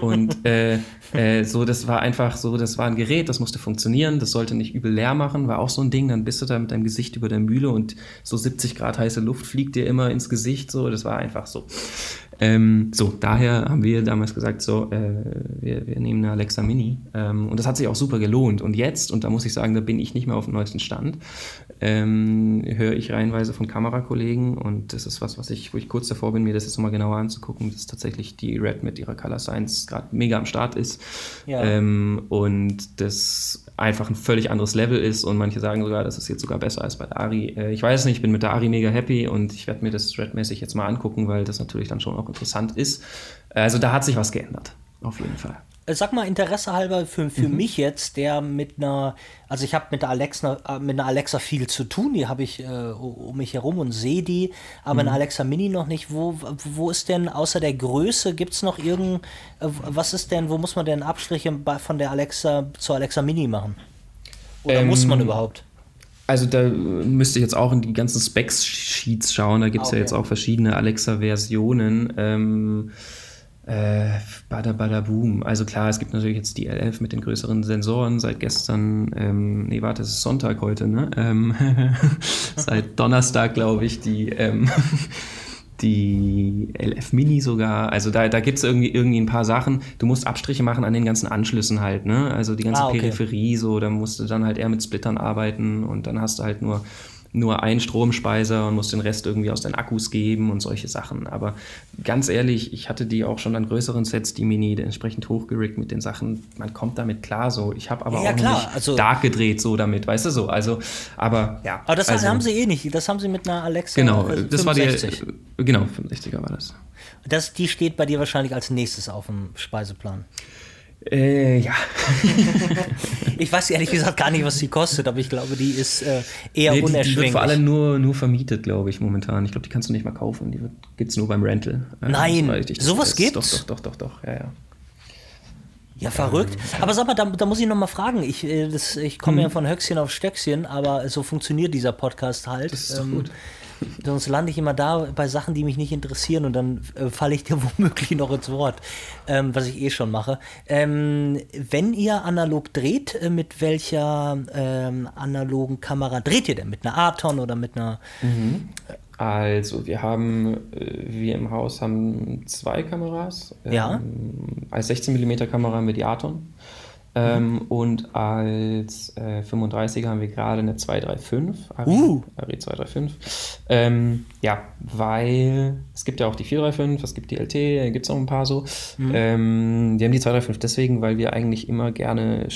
Und [laughs] äh, äh, so das war einfach so das war ein Gerät das musste funktionieren das sollte nicht übel leer machen war auch so ein Ding. Dann bist du da mit deinem Gesicht über der Mühle und so 70 Grad heiße Luft fliegt dir immer ins Gesicht so. Das war einfach so ähm, so, daher haben wir damals gesagt, so, äh, wir, wir, nehmen eine Alexa Mini. Ähm, und das hat sich auch super gelohnt. Und jetzt, und da muss ich sagen, da bin ich nicht mehr auf dem neuesten Stand, ähm, höre ich reihenweise von Kamerakollegen und das ist was, was ich, wo ich kurz davor bin, mir das jetzt nochmal genauer anzugucken, dass tatsächlich die Red mit ihrer Color Science gerade mega am Start ist. Ja. Ähm, und das einfach ein völlig anderes Level ist und manche sagen sogar, das ist jetzt sogar besser als bei der Ari. Äh, ich weiß nicht, ich bin mit der Ari mega happy und ich werde mir das Red-mäßig jetzt mal angucken, weil das natürlich dann schon auch interessant ist. Also da hat sich was geändert, auf jeden Fall. Äh, sag mal Interesse halber für, für mhm. mich jetzt, der mit einer, also ich habe mit der Alexa, äh, mit einer Alexa viel zu tun, die habe ich äh, um mich herum und sehe die, aber mhm. eine Alexa Mini noch nicht. Wo, wo ist denn außer der Größe, gibt es noch irgend, äh, was ist denn, wo muss man denn Abstriche von der Alexa zur Alexa Mini machen? Oder ähm, muss man überhaupt? Also da müsste ich jetzt auch in die ganzen Specs-Sheets schauen, da gibt es okay. ja jetzt auch verschiedene Alexa-Versionen. Ähm, äh, bada bada boom. Also klar, es gibt natürlich jetzt die L11 mit den größeren Sensoren seit gestern, ähm, nee, warte, es ist Sonntag heute, ne? Ähm, [laughs] seit Donnerstag, glaube ich, die, ähm, [laughs] die LF Mini sogar. Also da, da gibt es irgendwie, irgendwie ein paar Sachen. Du musst Abstriche machen an den ganzen Anschlüssen halt, ne? Also die ganze ah, okay. Peripherie, so, da musst du dann halt eher mit Splittern arbeiten und dann hast du halt nur nur einen Stromspeiser und muss den Rest irgendwie aus den Akkus geben und solche Sachen. Aber ganz ehrlich, ich hatte die auch schon an größeren Sets, die Mini entsprechend hochgerickt mit den Sachen. Man kommt damit klar so. Ich habe aber ja, auch klar. nicht also, dark gedreht so damit, weißt du so. Also, aber ja. Aber das also, haben sie eh nicht. Das haben sie mit einer Alexa. Genau, das 65. war die. Genau, 65er war das. das. Die steht bei dir wahrscheinlich als nächstes auf dem Speiseplan. Äh, ja. [laughs] ich weiß ehrlich gesagt gar nicht, was sie kostet, aber ich glaube, die ist äh, eher nee, die, unerschwinglich. Die wird vor allem nur, nur vermietet, glaube ich, momentan. Ich glaube, die kannst du nicht mal kaufen. Die gibt es nur beim Rental. Nein, sowas gibt Doch, doch, doch, doch, doch, ja, ja. Ja, verrückt. Aber sag mal, da, da muss ich noch mal fragen. Ich, äh, ich komme hm. ja von Höchstchen auf Stöckchen, aber so funktioniert dieser Podcast halt. Das ist ähm, gut. Sonst lande ich immer da bei Sachen, die mich nicht interessieren und dann äh, falle ich dir [laughs] womöglich noch ins Wort, ähm, was ich eh schon mache. Ähm, wenn ihr analog dreht, äh, mit welcher ähm, analogen Kamera dreht ihr denn? Mit einer Aton oder mit einer. Mhm. Also, wir haben, äh, wir im Haus haben zwei Kameras. Ja. Ähm, als 16 mm Kamera haben wir die Aton. Ähm, und als äh, 35er haben wir gerade eine 235, Ari, uh. Ari 235. Ähm, ja, weil es gibt ja auch die 435, es gibt die LT, gibt es noch ein paar so. Mhm. Ähm, wir haben die 235 deswegen, weil wir eigentlich immer gerne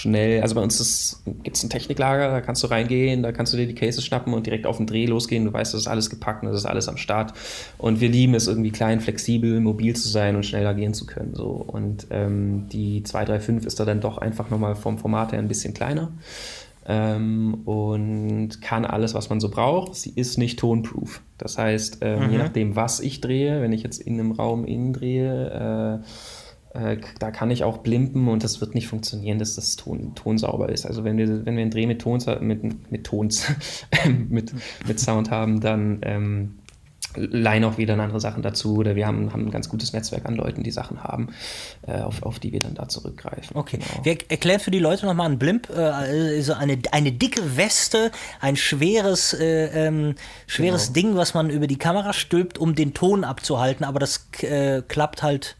schnell, also bei uns gibt es ein Techniklager, da kannst du reingehen, da kannst du dir die Cases schnappen und direkt auf den Dreh losgehen. Du weißt, das ist alles gepackt, das ist alles am Start. Und wir lieben es irgendwie klein, flexibel, mobil zu sein und schneller gehen zu können. So. Und ähm, die 235 ist da dann doch einfach nochmal vom Format her ein bisschen kleiner. Ähm, und kann alles, was man so braucht. Sie ist nicht tonproof. Das heißt, ähm, mhm. je nachdem, was ich drehe, wenn ich jetzt in einem Raum innen drehe, äh, Äh, da kann ich auch blimpen und das wird nicht funktionieren, dass das Ton, Ton sauber ist. Also wenn wir, wenn wir einen Dreh mit Tons, mit, mit Tons, [laughs] mit, mit Sound haben, dann ähm, leihen auch wieder andere Sachen dazu oder wir haben, haben ein ganz gutes Netzwerk an Leuten, die Sachen haben, äh, auf, auf die wir dann da zurückgreifen. Okay. Genau. Wir erklären für die Leute nochmal einen Blimp, äh, also eine, eine dicke Weste, ein schweres, äh, ähm, schweres genau. Ding, was man über die Kamera stülpt, um den Ton abzuhalten, aber das äh, klappt halt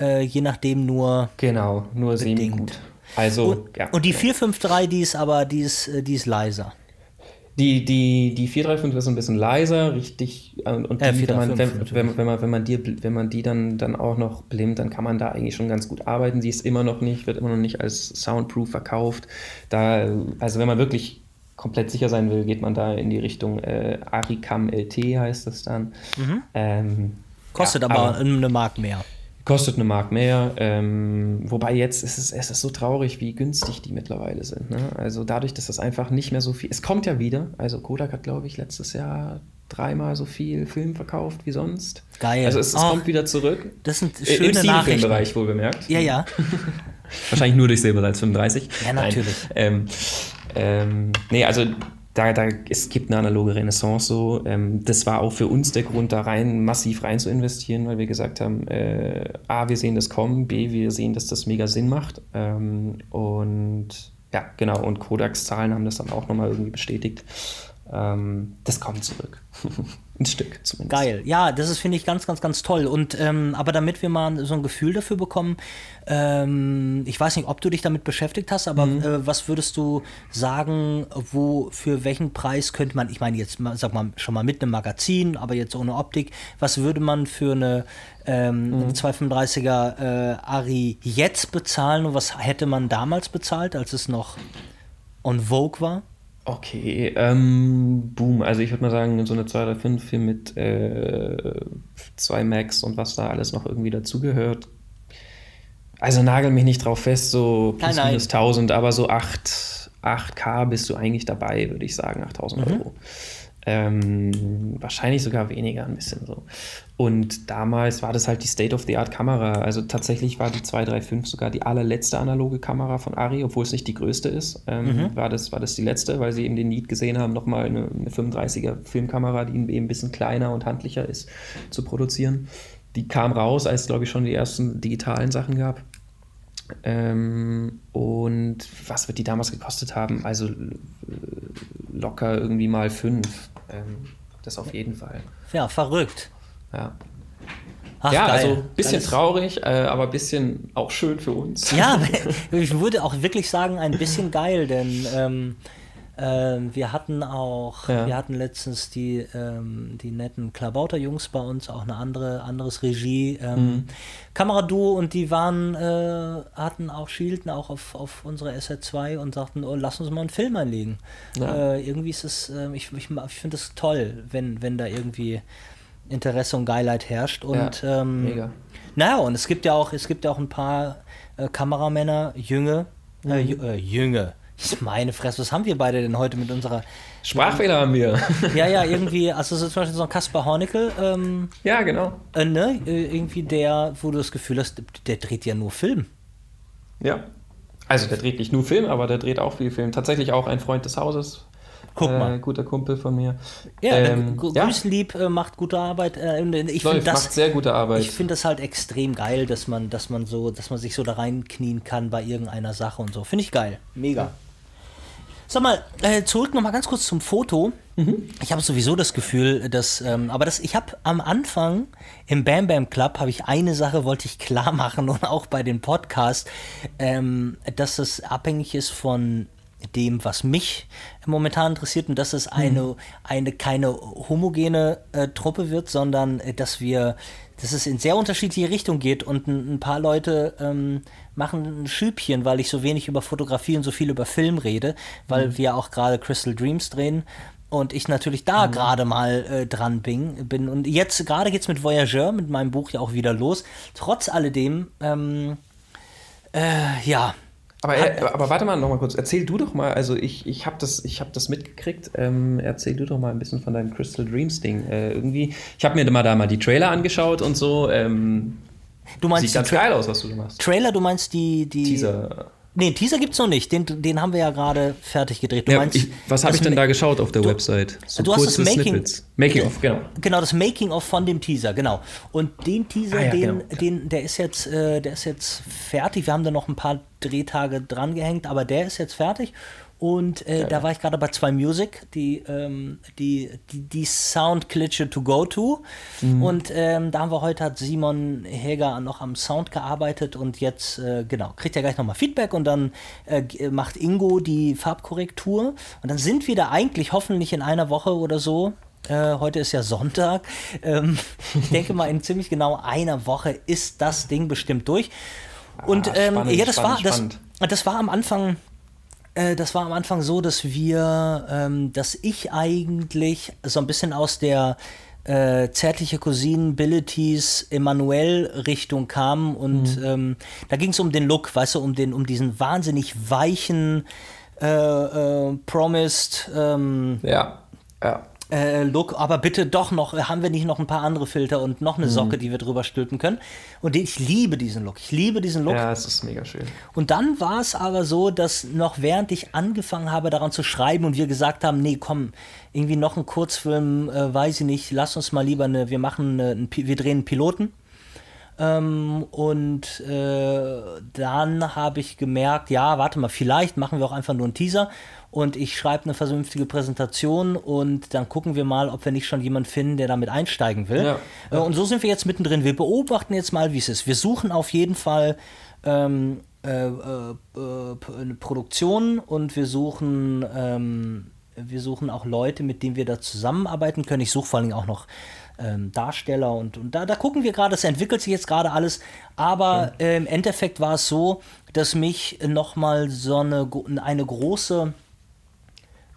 äh, je nachdem nur. Genau, nur semi gut. Also, und, ja. Und die 453, die ist aber, die ist, äh, die ist leiser. Die, die, die 435 ist ein bisschen leiser, richtig. Äh, und die, äh, wenn, man, wenn, wenn, wenn, man, wenn, man die, wenn man die dann, dann auch noch blimmt, dann kann man da eigentlich schon ganz gut arbeiten. Sie ist immer noch nicht, wird immer noch nicht als Soundproof verkauft. Da, also wenn man wirklich komplett sicher sein will, geht man da in die Richtung äh, Aricam LT heißt das dann. Mhm. Ähm, Kostet ja, aber, aber eine Mark mehr. Kostet eine Mark mehr. Ähm, wobei jetzt ist es, es ist so traurig, wie günstig die mittlerweile sind. Ne? Also dadurch, dass das einfach nicht mehr so viel. Es kommt ja wieder. Also Kodak hat, glaube ich, letztes Jahr dreimal so viel Film verkauft wie sonst. Geil. Also es, es oh, kommt wieder zurück. Das sind äh, schöne Im Nachrichten. Bereich wohl bemerkt. Ja, ja. [laughs] Wahrscheinlich nur durch Silbersalz 35. Ja, natürlich. Ähm, ähm, nee, also da, da, es gibt eine analoge Renaissance so. Ähm, das war auch für uns der Grund, da rein massiv rein zu investieren, weil wir gesagt haben, äh, A, wir sehen das kommen, B, wir sehen, dass das mega Sinn macht. Ähm, und ja, genau, und Kodaks Zahlen haben das dann auch nochmal irgendwie bestätigt. Ähm, das kommt zurück. [laughs] ein Stück zumindest. Geil. Ja, das ist, finde ich, ganz, ganz, ganz toll. Und ähm, aber damit wir mal so ein Gefühl dafür bekommen, ähm, ich weiß nicht, ob du dich damit beschäftigt hast, aber mhm. äh, was würdest du sagen, wo, für welchen Preis könnte man, ich meine jetzt sag mal schon mal mit einem Magazin, aber jetzt ohne Optik, was würde man für eine ähm, mhm. 235er äh, Ari jetzt bezahlen und was hätte man damals bezahlt, als es noch on Vogue war? Okay, ähm, boom. Also ich würde mal sagen, so eine 235 hier mit äh, zwei Macs und was da alles noch irgendwie dazugehört. Also nagel mich nicht drauf fest, so plus nein, minus 1000, aber so 8, 8K bist du eigentlich dabei, würde ich sagen, 8000 mhm. Euro. Ähm, wahrscheinlich sogar weniger, ein bisschen so. Und damals war das halt die State-of-the-Art-Kamera. Also tatsächlich war die 235 sogar die allerletzte analoge Kamera von Ari, obwohl es nicht die größte ist. Ähm, mhm. war, das, war das die letzte, weil sie eben den Need gesehen haben, nochmal eine, eine 35er Filmkamera, die eben ein bisschen kleiner und handlicher ist, zu produzieren. Die kam raus, als es, glaube ich, schon die ersten digitalen Sachen gab. Ähm, und was wird die damals gekostet haben? Also äh, locker irgendwie mal fünf. Ähm, das auf jeden Fall. Ja, verrückt. Ja. Ach, ja, geil. also ein bisschen traurig, äh, aber ein bisschen auch schön für uns. Ja, [laughs] ich würde auch wirklich sagen, ein bisschen geil, denn ähm, ähm, wir hatten auch, ja. wir hatten letztens die, ähm, die netten Klabauter-Jungs bei uns, auch eine andere, anderes Regie. Ähm, mhm. Kameraduo und die waren, äh, hatten auch, schielten auch auf, auf unsere SR2 und sagten, oh, lass uns mal einen Film einlegen. Ja. Äh, irgendwie ist es, äh, ich, ich, ich finde es toll, wenn, wenn da irgendwie Interesse und Geilheit herrscht. Und ja, ähm, mega. Naja, und es gibt ja auch, es gibt ja auch ein paar äh, Kameramänner, Jünge, äh, mhm. äh, Jünge, meine Fresse, was haben wir beide denn heute mit unserer. Sprachfehler haben wir. [laughs] Ja, ja, irgendwie, also so zum Beispiel so ein Kaspar Hornickel. Ähm, ja, genau. Äh, ne? Äh, irgendwie der, wo du das Gefühl hast, der dreht ja nur Film. Ja. Also der dreht nicht nur Film, aber der dreht auch viel Film. Tatsächlich auch ein Freund des Hauses. Guck äh, mal. guter Kumpel von mir. Ja, ähm, Grüßlieb ja. äh, macht gute Arbeit. Äh, ich Läuft, das, macht sehr gute Arbeit. Ich finde das halt extrem geil, dass man, dass man so, dass man sich so da reinknien kann bei irgendeiner Sache und so. Finde ich geil. Mega. Sag mal, äh, zurück nochmal ganz kurz zum Foto. Mhm. Ich habe sowieso das Gefühl, dass, ähm, aber das, ich habe am Anfang im Bam Bam Club habe ich eine Sache wollte ich klar [laughs] machen und auch bei den Podcasts, ähm, dass es abhängig ist von dem, was mich momentan interessiert und dass es eine, mhm. eine keine homogene äh, Truppe wird, sondern äh, dass wir, dass es in sehr unterschiedliche Richtungen geht und ein, ein paar Leute ähm, machen ein Schübchen, weil ich so wenig über Fotografie und so viel über Film rede, weil mhm. wir auch gerade Crystal Dreams drehen und ich natürlich da mhm. gerade mal äh, dran bin, bin. Und jetzt gerade geht es mit Voyageur, mit meinem Buch ja auch wieder los. Trotz alledem, ähm, äh, ja, aber, er, aber warte mal noch mal kurz. Erzähl du doch mal. Also ich, ich habe das, hab das mitgekriegt. Ähm, erzähl du doch mal ein bisschen von deinem Crystal Dreams Ding. Äh, irgendwie, ich habe mir mal da mal die Trailer angeschaut und so. Ähm, Du meinst Sieht ganz geil aus, was du machst. Trailer, du meinst die. die Dieser. Nee, Teaser gibt's noch nicht. Den, den haben wir ja gerade fertig gedreht. Du Ja, meinst, ich, was habe ich denn da geschaut auf der Website? So du hast das Making- Snippets. Making of, genau. Genau, das Making-of von dem Teaser, genau. Und den Teaser, Ah ja, den, genau. den, der ist jetzt, äh, der ist jetzt fertig. Wir haben da noch ein paar Drehtage dran gehängt, aber der ist jetzt fertig. Und äh, da war ich gerade bei zwei Music, die, ähm, die, die, die Soundklitsche to go to. Mhm. Und ähm, da haben wir heute, hat Simon Heger noch am Sound gearbeitet und jetzt, äh, genau, kriegt er gleich nochmal Feedback und dann äh, g- macht Ingo die Farbkorrektur. Und dann sind wir da eigentlich hoffentlich in einer Woche oder so. Äh, heute ist ja Sonntag. [laughs] Ähm, ich denke mal, in ziemlich genau einer Woche ist das Ding bestimmt durch. Und Ah, ähm, spannend, ja, das spannend, war, das, spannend. das war am Anfang äh, das war am Anfang so, dass wir, ähm, dass ich eigentlich so ein bisschen aus der äh, zärtliche Cousinen Abilities Emanuel Richtung kam und Mhm. ähm, da ging es um den Look, weißt du, um den, um diesen wahnsinnig weichen äh, äh, Promised ähm, Ja, ja. Äh, Look, aber bitte doch noch, haben wir nicht noch ein paar andere Filter und noch Mhm. eine Socke, die wir drüber stülpen können? Und ich liebe diesen Look. Ich liebe diesen Look. Ja, es ist mega schön. Und dann war es aber so, dass noch während ich angefangen habe, daran zu schreiben und wir gesagt haben, nee, komm, irgendwie noch ein Kurzfilm, äh, weiß ich nicht, lass uns mal lieber eine, wir machen, eine, wir drehen einen Piloten. Ähm, und äh, dann habe ich gemerkt, ja, warte mal, vielleicht machen wir auch einfach nur einen Teaser und ich schreibe eine vernünftige Präsentation und dann gucken wir mal, ob wir nicht schon jemanden finden, der damit einsteigen will. Ja. Äh, und so sind wir jetzt mittendrin. Wir beobachten jetzt mal, wie es ist. Wir suchen auf jeden Fall ähm, äh, äh, äh, P- eine Produktion und wir suchen, ähm, wir suchen auch Leute, mit denen wir da zusammenarbeiten können. Ich suche vor allem auch noch ähm, Darsteller und, und da, da gucken wir gerade, es entwickelt sich jetzt gerade alles, aber äh, im Endeffekt war es so, dass mich nochmal so eine, eine große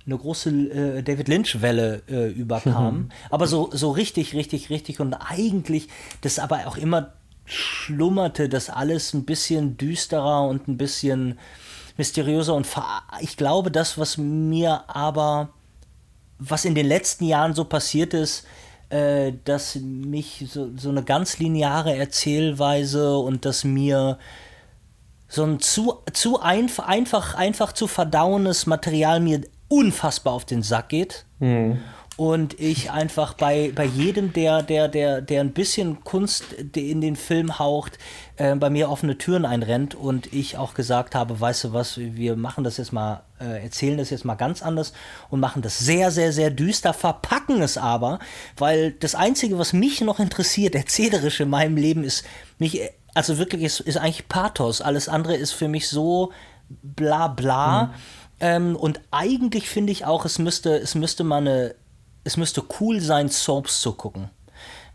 eine große äh, David Lynch-Welle äh, überkam. aber so, so richtig, richtig, richtig. Und eigentlich das aber auch immer schlummerte, das alles ein bisschen düsterer und ein bisschen mysteriöser. Und ich glaube, das, was mir aber, was in den letzten Jahren so passiert ist, äh, dass mich so, so eine ganz lineare Erzählweise und dass mir so ein zu, zu einf einfach, einfach zu verdauendes Material mir unfassbar auf den Sack geht. Und ich einfach bei, bei jedem, der, der, der, der ein bisschen Kunst in den Film haucht, äh, bei mir offene Türen einrennt und ich auch gesagt habe, weißt du was, wir machen das jetzt mal, äh, erzählen das jetzt mal ganz anders und machen das sehr, sehr, sehr düster, verpacken es aber, weil das Einzige, was mich noch interessiert, erzählerisch in meinem Leben, ist mich, also wirklich, ist, ist eigentlich Pathos. Alles andere ist für mich so bla bla. Ähm, und eigentlich finde ich auch, es müsste, es müsste mal eine, es müsste cool sein, Soaps zu gucken.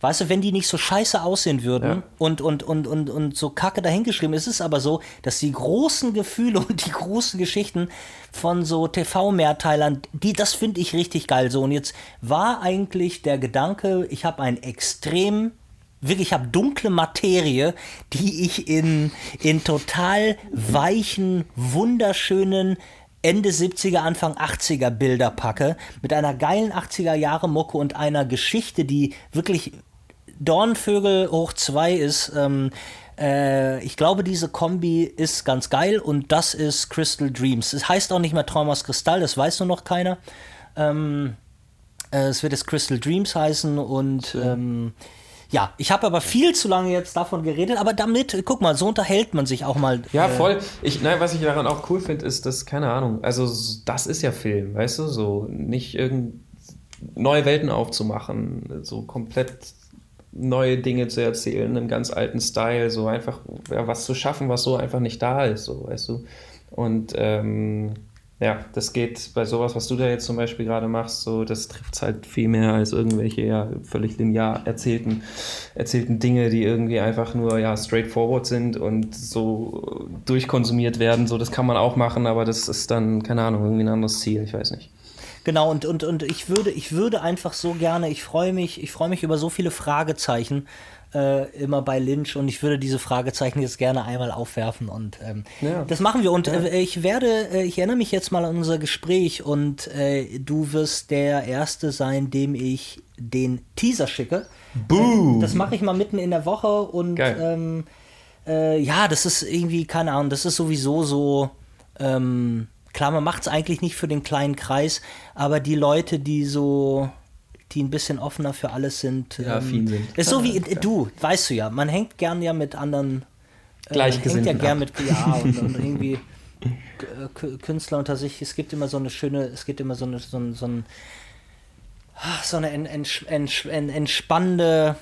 Weißt du, wenn die nicht so scheiße aussehen würden Ja. und, und, und, und, und so kacke dahingeschrieben, ist es aber so, dass die großen Gefühle [laughs] und die großen Geschichten von so TV-Mehrteilern, die, das finde ich richtig geil. So, und jetzt war eigentlich der Gedanke, ich habe ein extrem wirklich, ich habe dunkle Materie, die ich in, in total weichen, wunderschönen Ende 70er, Anfang 80er Bilder packe, mit einer geilen 80er Jahre Mucke und einer Geschichte, die wirklich Dornvögel hoch 2 ist. Ähm, äh, ich glaube, diese Kombi ist ganz geil und das ist Crystal Dreams. Es heißt auch nicht mehr Traum aus Kristall, das weiß nur noch keiner. Ähm, äh, es wird jetzt Crystal Dreams heißen und ähm, ja, ich habe aber viel zu lange jetzt davon geredet, aber damit, guck mal, so unterhält man sich auch mal. Ja, voll. Ich, nein, was ich daran auch cool finde, ist, dass, keine Ahnung, also das ist ja Film, weißt du, so nicht irgend neue Welten aufzumachen, so komplett neue Dinge zu erzählen, einem ganz alten Style, so einfach ja, was zu schaffen, was so einfach nicht da ist, so, weißt du. Und ähm, ja, das geht bei sowas, was du da jetzt zum Beispiel gerade machst, so, das trifft halt viel mehr als irgendwelche ja völlig linear erzählten, erzählten Dinge, die irgendwie einfach nur ja straightforward sind und so durchkonsumiert werden. So, das kann man auch machen, aber das ist dann, keine Ahnung, irgendwie ein anderes Ziel, ich weiß nicht. Genau, und, und, und ich würde, ich würde einfach so gerne, ich freue mich, ich freue mich über so viele Fragezeichen äh, immer bei Lynch und ich würde diese Fragezeichen jetzt gerne einmal aufwerfen und ähm, Ja. das machen wir und Ja. äh, ich werde, äh, ich erinnere mich jetzt mal an unser Gespräch und äh, du wirst der Erste sein, dem ich den Teaser schicke. Boom. Das mache ich mal mitten in der Woche und ähm, äh, ja, das ist irgendwie, keine Ahnung, das ist sowieso so, ähm, klar, man macht es eigentlich nicht für den kleinen Kreis, aber die Leute, die so, die ein bisschen offener für alles sind, Ja, affin sind. Ist so wie äh, du, weißt du ja, man hängt gern ja mit anderen, äh, man hängt ja Gleichgesinnten gern ab. mit, ja, [laughs] und, und irgendwie äh, Kü- Künstler unter sich, es gibt immer so eine schöne, es gibt immer so eine, so ein, so ein ah, so eine en, entsch- entsch- en, entspannende,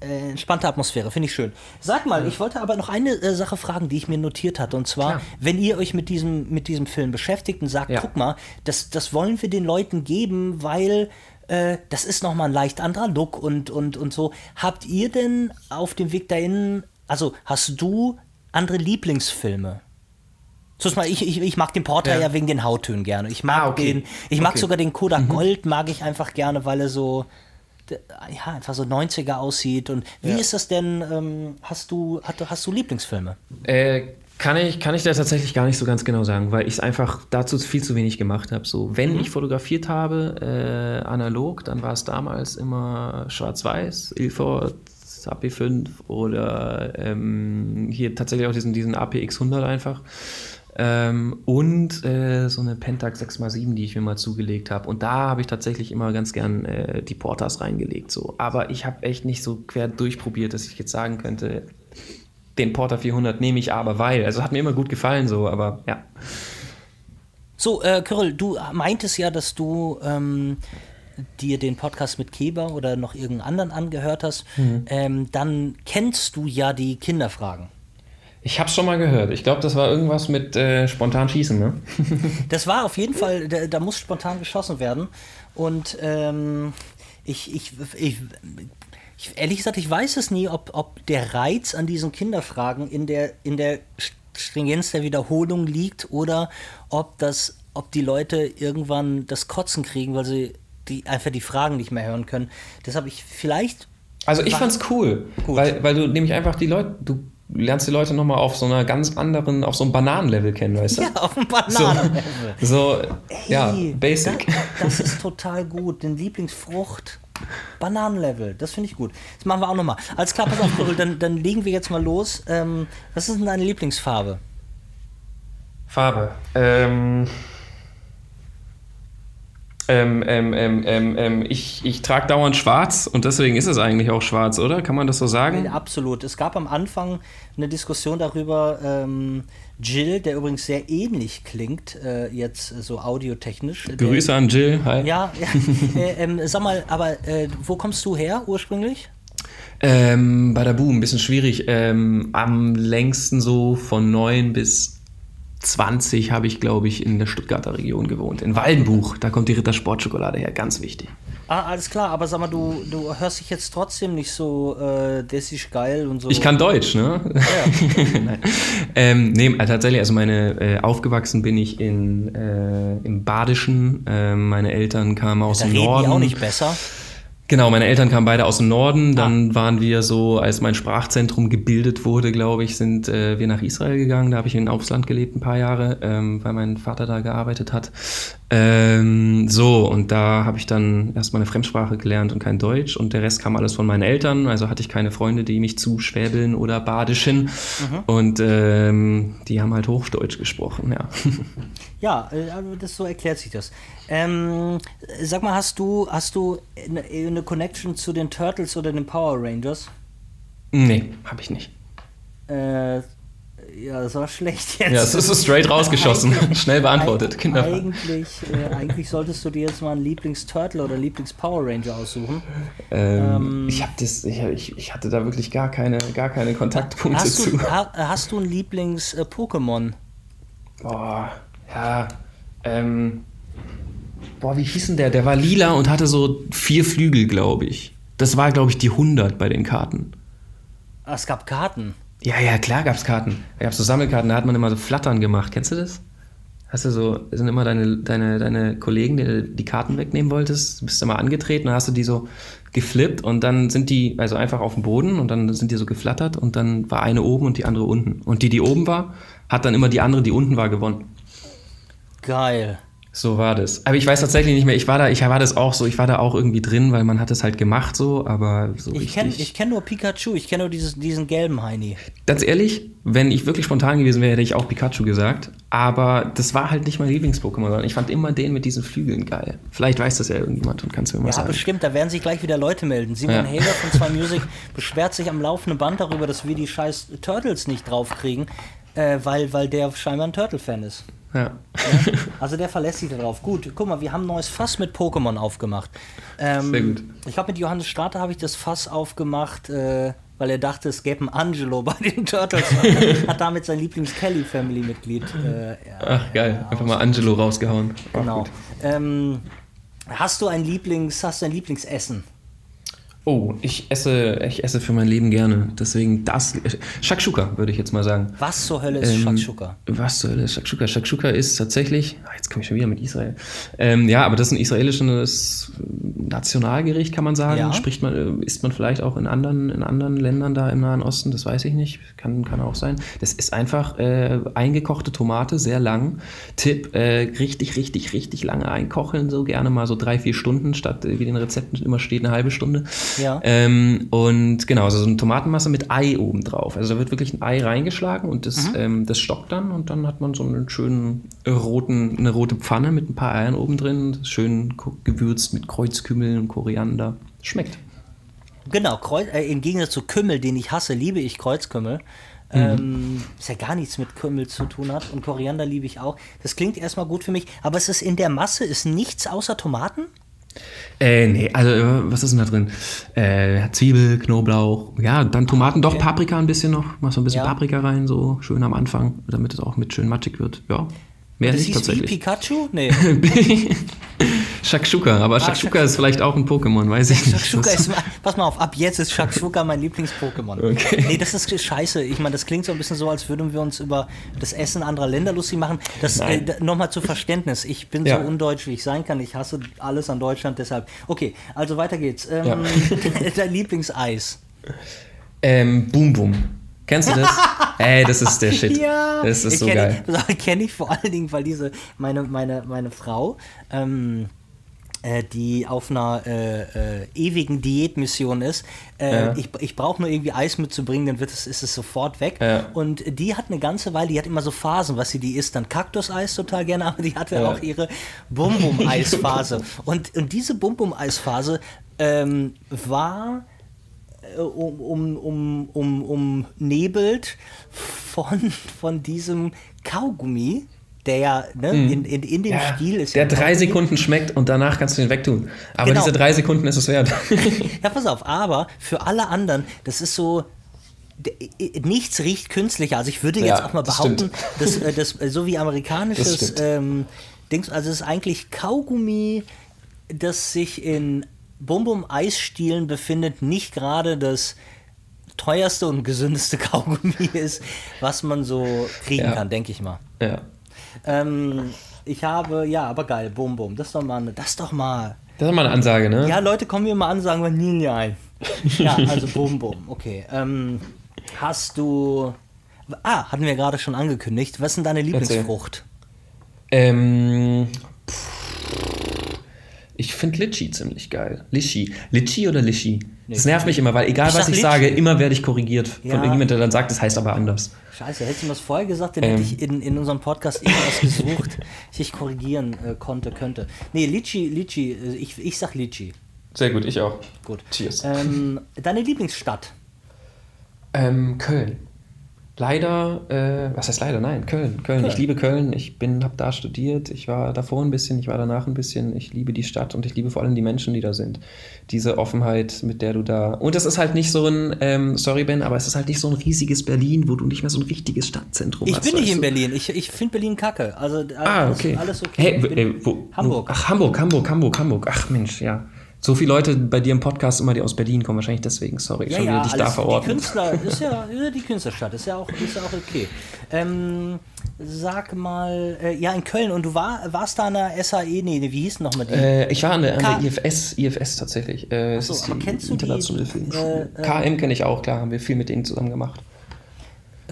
äh, entspannte Atmosphäre, finde ich schön. Sag mal, ich wollte aber noch eine äh, Sache fragen, die ich mir notiert hatte. Und zwar, Klar. wenn ihr euch mit diesem, mit diesem Film beschäftigt und sagt, Ja. guck mal, das, das wollen wir den Leuten geben, weil äh, das ist nochmal ein leicht anderer Look und, und, und so. Habt ihr denn auf dem Weg dahin, also hast du andere Lieblingsfilme? Zuerst mal, ich, ich, ich mag den Porter ja. Ja. wegen den Hauttönen gerne. Ich mag Ah, okay. den, ich mag Okay. Mhm. sogar den Kodak Gold, mag ich einfach gerne, weil er so, ja, einfach so 90er aussieht. Und wie Ja. ist das denn, ähm, hast du, hast, hast du Lieblingsfilme? Äh, kann ich, kann ich da tatsächlich gar nicht so ganz genau sagen, weil ich es einfach dazu viel zu wenig gemacht habe. So, wenn Mhm. ich fotografiert habe, äh, analog, dann war es damals immer schwarz-weiß, Ilford, AP5 oder ähm, hier tatsächlich auch diesen, diesen APX100 einfach. Ähm, und äh, so eine Pentax 6x7, die ich mir mal zugelegt habe. Und da habe ich tatsächlich immer ganz gern äh, die Portas reingelegt. So. Aber ich habe echt nicht so quer durchprobiert, dass ich jetzt sagen könnte, den Porter 400 nehme ich aber, weil. Also hat mir immer gut gefallen, so, aber ja. So, äh, Kyrill, du meintest ja, dass du ähm, dir den Podcast mit Keber oder noch irgendeinen anderen angehört hast. Mhm. Ähm, dann kennst du ja die Kinderfragen. Ich habe schon mal gehört. Ich glaube, das war irgendwas mit äh, spontan schießen, ne? [laughs] Das war auf jeden [laughs] Fall, da, da muss spontan geschossen werden. Und ähm, ich, ich, ich, ich, ehrlich gesagt, ich weiß es nie, ob, ob der Reiz an diesen Kinderfragen in der, in der Stringenz der Wiederholung liegt oder ob das, ob die Leute irgendwann das Kotzen kriegen, weil sie die, einfach die Fragen nicht mehr hören können. Deshalb ich vielleicht. Also ich fand's cool, Gut. weil, weil du nämlich einfach die Leute, du lernst die Leute nochmal auf so einer ganz anderen, auf so einem Bananenlevel kennen, weißt du? Ja, auf dem Bananenlevel. So, ja, Hey, basic. Das, das ist total gut. Den Lieblingsfrucht. Bananenlevel, das finde ich gut. Das machen wir auch nochmal. Alles klar, pass auf, dann, dann legen wir jetzt mal los. Ähm, was ist denn deine Lieblingsfarbe? Farbe. Ähm, ähm, ähm, ähm, ähm, ähm, ich ich trage dauernd schwarz und deswegen ist es eigentlich auch schwarz, oder? Kann man das so sagen? Absolut. Es gab am Anfang eine Diskussion darüber, ähm, Jill, der übrigens sehr ähnlich klingt, äh, jetzt so audiotechnisch. Der- Grüße an Jill. Hi. Ja, ja. [laughs] äh, sag mal, aber äh, wo kommst du her ursprünglich? Ähm, bei der Boom, ein bisschen schwierig. Ähm, am längsten so von 9 bis 20 habe ich, glaube ich, in der Stuttgarter Region gewohnt. In Waldenbuch, da kommt die Rittersportschokolade her, ganz wichtig. Ah, alles klar, aber sag mal, du, du hörst dich jetzt trotzdem nicht so, äh, das ist geil und so. Ich kann Deutsch, ne? [laughs] Nein. Ähm, nee, äh, tatsächlich, also meine, äh, aufgewachsen bin ich in, äh, im Badischen. Ähm, meine Eltern kamen aus da dem reden Norden. die auch nicht besser. Genau, meine Eltern kamen beide aus dem Norden. Ah. Dann waren wir so, als mein Sprachzentrum gebildet wurde, glaube ich, sind äh, wir nach Israel gegangen. Da habe ich in Aufsland gelebt ein paar Jahre, ähm, weil mein Vater da gearbeitet hat. Ähm, so, und da habe ich dann erstmal eine Fremdsprache gelernt und kein Deutsch. Und der Rest kam alles von meinen Eltern. Also hatte ich keine Freunde, die mich zuschwäbeln oder badischen. Mhm. Und ähm, die haben halt Hochdeutsch gesprochen, ja. [laughs] Ja, äh, also das so erklärt sich das. Ähm, sag mal, hast du, hast du eine, eine Connection zu den Turtles oder den Power Rangers? nee, habe ich nicht. Äh, ja, das war schlecht jetzt. Ja, es ist so straight rausgeschossen. [laughs] Schnell beantwortet. Kinderfrage. eigentlich, äh, eigentlich solltest du dir jetzt mal einen Lieblings-Turtle oder Lieblings-Power Ranger aussuchen. Ähm, ich, hab das, ich, ich, ich hatte da wirklich gar keine, gar keine Kontaktpunkte Hast zu. du, ha, hast du ein Lieblings-Pokémon? Boah, ja. Ähm, boah, wie hieß denn der? Der war lila und hatte so vier Flügel, glaube ich. Das war, glaube ich, die 100 bei den Karten. Ah, es gab Karten. Ja, ja, klar gab's Karten. Da gab's so Sammelkarten, da hat man immer so Flattern gemacht. Kennst du das? hast du so, sind immer deine, deine, deine Kollegen, die du die Karten wegnehmen wolltest, du bist immer angetreten, dann hast du die so geflippt und dann sind die also einfach auf dem Boden und dann sind die so geflattert und dann war eine oben und die andere unten. Und die, die oben war, hat dann immer die andere, die unten war, gewonnen. Geil. So war das. Aber ich weiß tatsächlich nicht mehr, ich war da, ich war das auch so, ich war da auch irgendwie drin, weil man hat es halt gemacht so, aber so Ich kenne kenn nur Pikachu, ich kenne nur dieses, diesen gelben Heini. Ganz ehrlich, wenn ich wirklich spontan gewesen wäre, hätte ich auch Pikachu gesagt. Aber das war halt nicht mein Lieblings-Pokémon, sondern ich fand immer den mit diesen Flügeln geil. Vielleicht weiß das ja irgendjemand und kannst du mir mal Ja, sagen. bestimmt, da werden sich gleich wieder Leute melden. Simon Ja. Hager von Zwei [laughs] Music beschwert sich am laufenden Band darüber, dass wir die scheiß Turtles nicht draufkriegen, äh, weil, weil der scheinbar ein Turtle-Fan ist. Ja. Also der verlässt sich darauf. Gut, guck mal, wir haben ein neues Fass mit Pokémon aufgemacht. Ähm, Sehr gut. Ich glaube, mit Johannes Strater habe ich das Fass aufgemacht, äh, weil er dachte, es gäbe einen Angelo bei den Turtles. [laughs] Hat damit sein Lieblings-Kelly-Family-Mitglied. Äh, Ach geil, einfach mal Angelo rausgehauen. Genau. Ähm, hast du ein Lieblings, hast du ein Lieblingsessen? Oh, ich esse, ich esse für mein Leben gerne. Deswegen das. Shakshuka, würde ich jetzt mal sagen. Was zur Hölle ist Ähm, Shakshuka? Was zur Hölle ist Shakshuka? Shakshuka ist tatsächlich, ah, jetzt komme ich schon wieder mit Israel. Ähm, ja, aber das ist ein israelisches Nationalgericht, kann man sagen. Ja. Spricht man, äh, isst man vielleicht auch in anderen, in anderen Ländern da im Nahen Osten, das weiß ich nicht. Kann, kann auch sein. Das ist einfach äh, eingekochte Tomate, sehr lang. Tipp, äh, richtig, richtig, richtig lange einkochen, so gerne mal so drei, vier Stunden, statt äh, wie den Rezepten immer steht, eine halbe Stunde. Ja. Ähm, und genau, also so eine Tomatenmasse mit Ei oben drauf. Also da wird wirklich ein Ei reingeschlagen und das, ähm, das stockt dann und dann hat man so einen schönen roten, eine rote Pfanne mit ein paar Eiern oben drin, schön gewürzt mit Kreuzkümmel und Koriander. Schmeckt. Genau, Kreuz, äh, im Gegensatz zu Kümmel, den ich hasse, liebe ich Kreuzkümmel. Mhm. Ähm, was ja gar nichts mit Kümmel zu tun hat. Und Koriander liebe ich auch. Das klingt erstmal gut für mich, aber es ist in der Masse ist nichts außer Tomaten? Äh, nee, also äh, was ist denn da drin? Äh, Zwiebel, Knoblauch, ja, dann Tomaten, doch Paprika ein bisschen noch. Mach so ein bisschen Ja. Paprika rein, so schön am Anfang, damit es auch mit schön matschig wird. Ja, mehr Das nicht hieß wie tatsächlich. Pikachu? Nee. [laughs] [laughs] Shakshuka, aber Shakshuka Shakshuka. ist vielleicht auch ein Pokémon, weiß ich nicht. Shakshuka ist, pass mal auf, ab jetzt ist Shakshuka mein Lieblings-Pokémon. Okay. Nee, das ist scheiße. Ich meine, das klingt so ein bisschen so, als würden wir uns über das Essen anderer Länder lustig machen. Das äh, nochmal zu Verständnis. Ich bin Ja. so undeutsch, wie ich sein kann. Ich hasse alles an Deutschland, deshalb. Okay, also weiter geht's. Ähm, Ja. [laughs] Dein Lieblingseis. Ähm, Boom Boom. Kennst du das? [laughs] Ey, das ist der Shit. Ja, Das ist so kenn geil. [laughs] Kenne ich vor allen Dingen, weil diese, meine, meine, meine Frau, ähm, äh, die auf einer äh, äh, ewigen Diätmission ist. Äh, Ja. Ich, ich brauche nur irgendwie Eis mitzubringen, dann wird es, ist es sofort weg. Ja. Und die hat eine ganze Weile, die hat immer so Phasen, was sie die isst. Dann Kaktuseis total gerne, aber die hatte Ja. auch ihre Bum-Bum-Eisphase. [laughs] und, und diese Bum-Bum-Eisphase ähm, war äh, um, um, um, um, umnebelt von, von diesem Kaugummi, der ja ne, in, in, in dem Stil ist. der ja drei. Sekunden schmeckt und danach kannst du ihn wegtun. Aber Genau. diese drei Sekunden ist es wert. [laughs] Ja, pass auf, aber für alle anderen, das ist so. Nichts riecht künstlicher. Also ich würde jetzt Ja, auch mal das behaupten, stimmt. dass äh, das äh, so wie Das amerikanisches ähm, Dings, also es ist eigentlich Kaugummi, das sich in Bum-Bum-Eisstielen befindet, nicht gerade das teuerste und gesündeste [laughs] Kaugummi ist, was man so kriegen Ja. kann, denke ich mal. ja. Ähm, ich habe, ja, aber geil, Bum Bum, das ist doch mal, eine- das ist doch mal. Das ist mal eine Ansage, ne? Ja, Leute kommen mir mal an und sagen, Vanille ein. [laughs] Ja, also Bum Bum, okay. Ähm, hast du. Ah, hatten wir gerade schon angekündigt. Was ist denn deine Lieblingsfrucht? Ähm, ich finde Litchi ziemlich geil. Litchi. Litchi oder Litchi? Das nervt mich immer, weil egal Ich was sag ich Litchi. sage, immer werde ich korrigiert von Ja. irgendjemandem, der dann sagt, das heißt aber anders. Scheiße, hättest du mir das vorher gesagt, dann Ähm. hätte ich in, in unserem Podcast irgendwas gesucht, das [laughs] ich korrigieren äh, konnte, könnte. Nee, Litchi, Litchi, äh, ich, ich sag Litchi. Sehr gut, ich auch. Gut. Cheers. Ähm, deine Lieblingsstadt? Ähm, Köln. Leider, äh, was heißt leider? Nein, Köln. Köln. Ich Köln. liebe Köln. Ich bin, habe da studiert. Ich war davor ein bisschen, ich war danach ein bisschen. Ich liebe die Stadt und ich liebe vor allem die Menschen, die da sind. Diese Offenheit, mit der du da. Und es ist halt nicht so ein, ähm, sorry Ben, aber es ist halt nicht so ein riesiges Berlin, wo du nicht mehr so ein richtiges Stadtzentrum Ich hast. bin nicht in? Berlin. Ich, ich finde Berlin kacke. Also äh, Ah, alles, okay. alles okay. Hey, Ich bin- äh, wo, Hamburg. Ach, Hamburg, Hamburg, Hamburg, Hamburg. Ach Mensch, ja. So viele Leute bei dir im Podcast immer, die aus Berlin kommen, wahrscheinlich deswegen, sorry, Ja, schon ja, dich da alles, die verorten. Künstler, [laughs] ist ja, ist ja die Künstlerstadt, ist ja auch, ist ja auch okay. Ähm, sag mal, äh, ja, in Köln, und du war, warst da an der SAE, nee, wie hieß denn nochmal die? Äh, ich war an der, an der IFS, IFS tatsächlich. Äh, es so, ist die kennst du die, internationale Filmschule. äh, äh, KM kenne ich auch, klar, haben wir viel mit denen zusammen gemacht.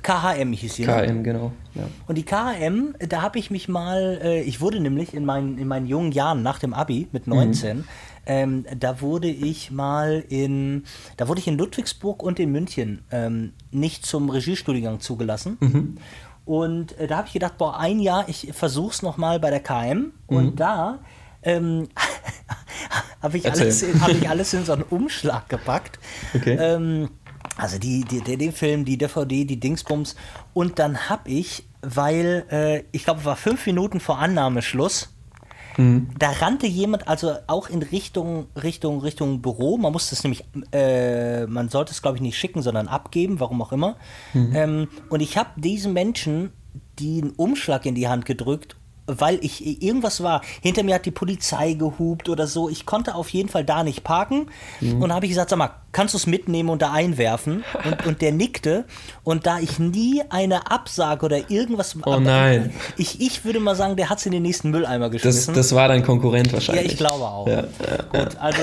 KHM hieß die, ne? KM, genau. Ja. Und die KHM, da habe ich mich mal, äh, ich wurde nämlich in meinen, in meinen jungen Jahren nach dem Abi mit 19, ähm, da wurde ich mal in, da wurde ich in Ludwigsburg und in München ähm, nicht zum Regiestudiengang zugelassen. Und äh, da habe ich gedacht, boah, ein Jahr, ich versuch's noch mal bei der KM. Und da ähm, [laughs] habe ich, alles in- hab ich alles in so einen Umschlag gepackt. Okay. Ähm, also die, die, der, den Film, die DVD, die Dingsbums. Und dann habe ich, weil äh, ich glaube, es war fünf Minuten vor Annahmeschluss, da rannte jemand also auch in Richtung, Richtung, Richtung Büro. Man musste es nämlich, äh, man sollte es glaube ich nicht schicken, sondern abgeben, warum auch immer. Ähm, und ich habe diesem Menschen den Umschlag in die Hand gedrückt, weil ich irgendwas war. Hinter mir hat die Polizei gehupt oder so. Ich konnte auf jeden Fall da nicht parken. Und da habe ich gesagt, sag mal, kannst du es mitnehmen und da einwerfen? Und, und der nickte. Und da ich nie eine Absage oder irgendwas. Oh nein. Ich, ich würde mal sagen, der hat es in den nächsten Mülleimer Das, geschmissen. das war dein Konkurrent Ja, wahrscheinlich. ich glaube auch. Ja, Gut, also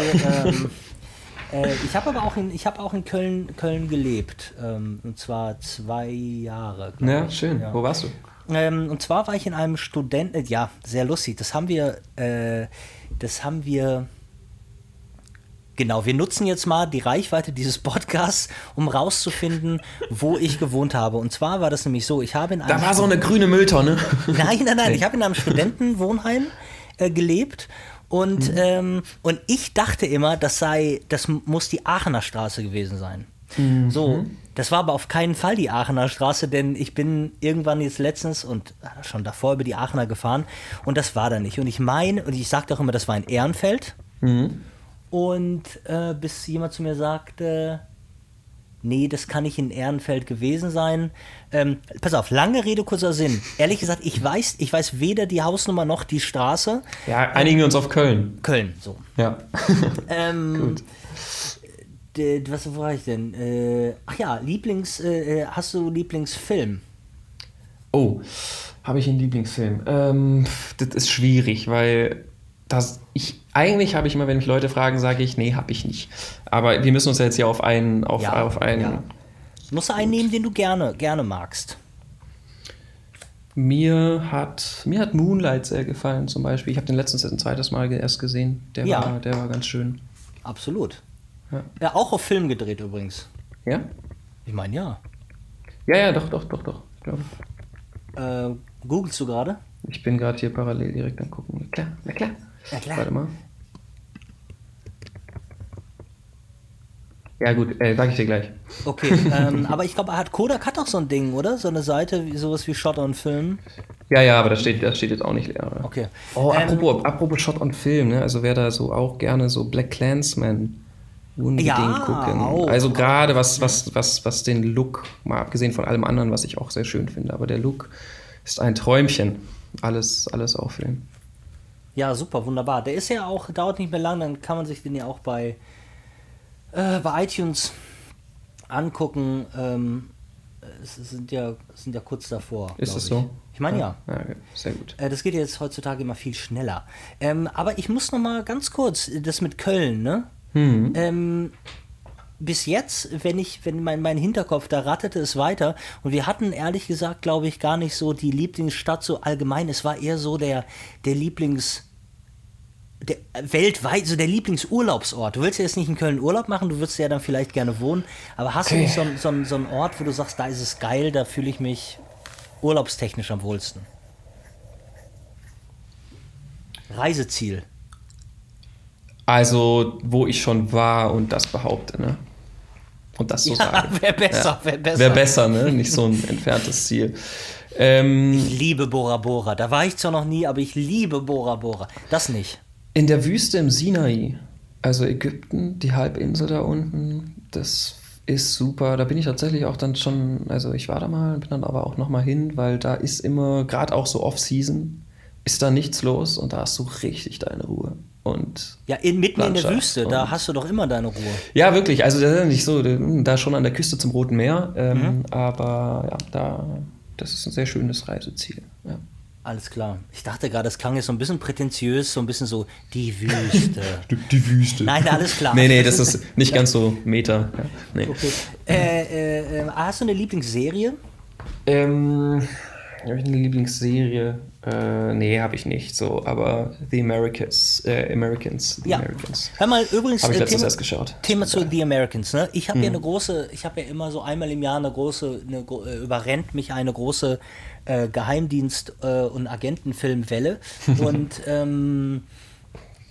ähm, [laughs] äh, ich habe aber auch in, ich habe auch in Köln, Köln gelebt. Ähm, und zwar zwei Jahre. Ja, ich. schön. Ja. Wo warst du? Ähm, und zwar war ich in einem Studenten, äh, ja, sehr lustig. Das haben wir, äh, das haben wir. Genau, wir nutzen jetzt mal die Reichweite dieses [laughs] Podcasts, um rauszufinden, wo ich gewohnt habe. Und zwar war das nämlich so, ich habe in einem Da war so eine grüne Mülltonne. Nein, nein, nein. Ich habe in einem Studentenwohnheim äh, gelebt und, ähm, und ich dachte immer, das sei, das muss die Aachener Straße gewesen sein. So, das war aber auf keinen Fall die Aachener Straße, denn ich bin irgendwann jetzt letztens und äh, schon davor über die Aachener gefahren und das war da nicht. Und ich meine, und ich sagte auch immer, das war in Ehrenfeld. Und äh, bis jemand zu mir sagte, nee, das kann nicht in Ehrenfeld gewesen sein. Ähm, pass auf, lange Rede, kurzer Sinn. Ehrlich gesagt, ich weiß, ich weiß weder die Hausnummer noch die Straße. Ja, einigen wir uns auf Köln. Köln, so. Ja. [laughs] Ähm, Gut. D- Was war ich denn? Äh, ach ja, Lieblings, äh, äh, hast du Lieblingsfilm? Oh, habe ich einen Lieblingsfilm? Ähm, das ist schwierig, weil das ich eigentlich habe ich immer, wenn mich Leute fragen, sage ich, nee, habe ich nicht. Aber wir müssen uns ja jetzt hier auf einen, auf, Ja, auf einen. ja. Musst du einen nehmen, den du gerne, gerne magst. Mir hat mir hat Moonlight sehr gefallen zum Beispiel. Ich habe den letztens ein zweites Mal erst gesehen. Der Ja. war, der war ganz schön. Absolut. Ja. Ja, auch auf Film gedreht übrigens. Ja? Ich meine, ja. Ja, ja, doch, doch, doch, doch. Glaube. Äh, googelst du gerade? Ich bin gerade hier parallel direkt am gucken. Na klar, na klar. Na klar. Warte mal. Ja gut, äh, sag ich dir gleich. Okay, ähm, [laughs] aber ich glaube, Kodak hat doch so ein Ding, oder? So eine Seite, wie, sowas wie Shot on Film. Ja, ja, aber das steht, das steht jetzt auch nicht leer. Oder? Okay. Oh, Ähm, apropos, apropos Shot on Film, ne? Also wer da so auch gerne so Black Clansman unbedingt Ja, gucken. auch. Also gerade was, was, was, was den Look, mal abgesehen von allem anderen, was ich auch sehr schön finde, aber der Look ist ein Träumchen. Alles, alles Film. Ja, super, wunderbar. Der ist ja auch, dauert nicht mehr lang, dann kann man sich den ja auch bei, äh, bei iTunes angucken. Ähm, es sind ja, es sind ja kurz davor. Ist es ich. so? Ich meine ja. Ja, okay. sehr gut. Äh, Das geht jetzt heutzutage immer viel schneller. Ähm, aber ich muss noch mal ganz kurz, das mit Köln, ne? Hm. Ähm, bis jetzt, wenn ich, wenn mein, mein Hinterkopf, da ratterte es weiter und wir hatten ehrlich gesagt, glaube ich, gar nicht so die Lieblingsstadt so allgemein. Es war eher so der, der Lieblings, der, weltweit, so der Lieblingsurlaubsort. Du willst ja jetzt nicht in Köln Urlaub machen, du würdest ja dann vielleicht gerne wohnen, aber hast du Okay. nicht so, so, so einen Ort, wo du sagst, da ist es geil, da fühle ich mich urlaubstechnisch am wohlsten? Reiseziel. Also, wo ich schon war und das behaupte, ne? Und das so Ja, sage. [laughs] wär besser, wär besser. Wäre besser, ne? Nicht so ein entferntes Ziel. Ähm, Ich liebe Bora Bora. Da war ich zwar noch nie, aber ich liebe Bora Bora. Das nicht. in der Wüste im Sinai, also Ägypten, die Halbinsel da unten, das ist super. Da bin ich tatsächlich auch dann schon, also ich war da mal, bin dann aber auch noch mal hin, weil da ist immer, gerade auch so Off-Season, ist da nichts los und da hast du richtig deine Ruhe. Und Ja, in, mitten in der Landschaft Wüste, da hast du doch immer deine Ruhe. ja, wirklich. Also das ist nicht so, da schon an der Küste zum Roten Meer, ähm, Mhm. aber ja, da, das ist ein sehr schönes Reiseziel. Ja. Alles klar. Ich dachte gerade, das klang jetzt so ein bisschen prätentiös, so ein bisschen so die Wüste. [laughs] Die, Wüste. Nein, alles klar. Nee, nee, das ist nicht ganz so Meter. Ja, nee. Okay. Äh, äh, äh, hast du eine Lieblingsserie? Ähm, habe ich eine Lieblingsserie? Äh, nee, habe ich nicht so, aber The Americans, äh, Americans, The Ja. Americans. Hör mal, übrigens, Habe ich äh, Thema, erst geschaut. Thema zu The Americans, ne? Ich habe Mhm. ja eine große, ich habe ja immer so einmal im Jahr eine große, eine, äh, überrennt mich eine große äh, Geheimdienst- äh, und Agentenfilmwelle. [laughs] und ähm,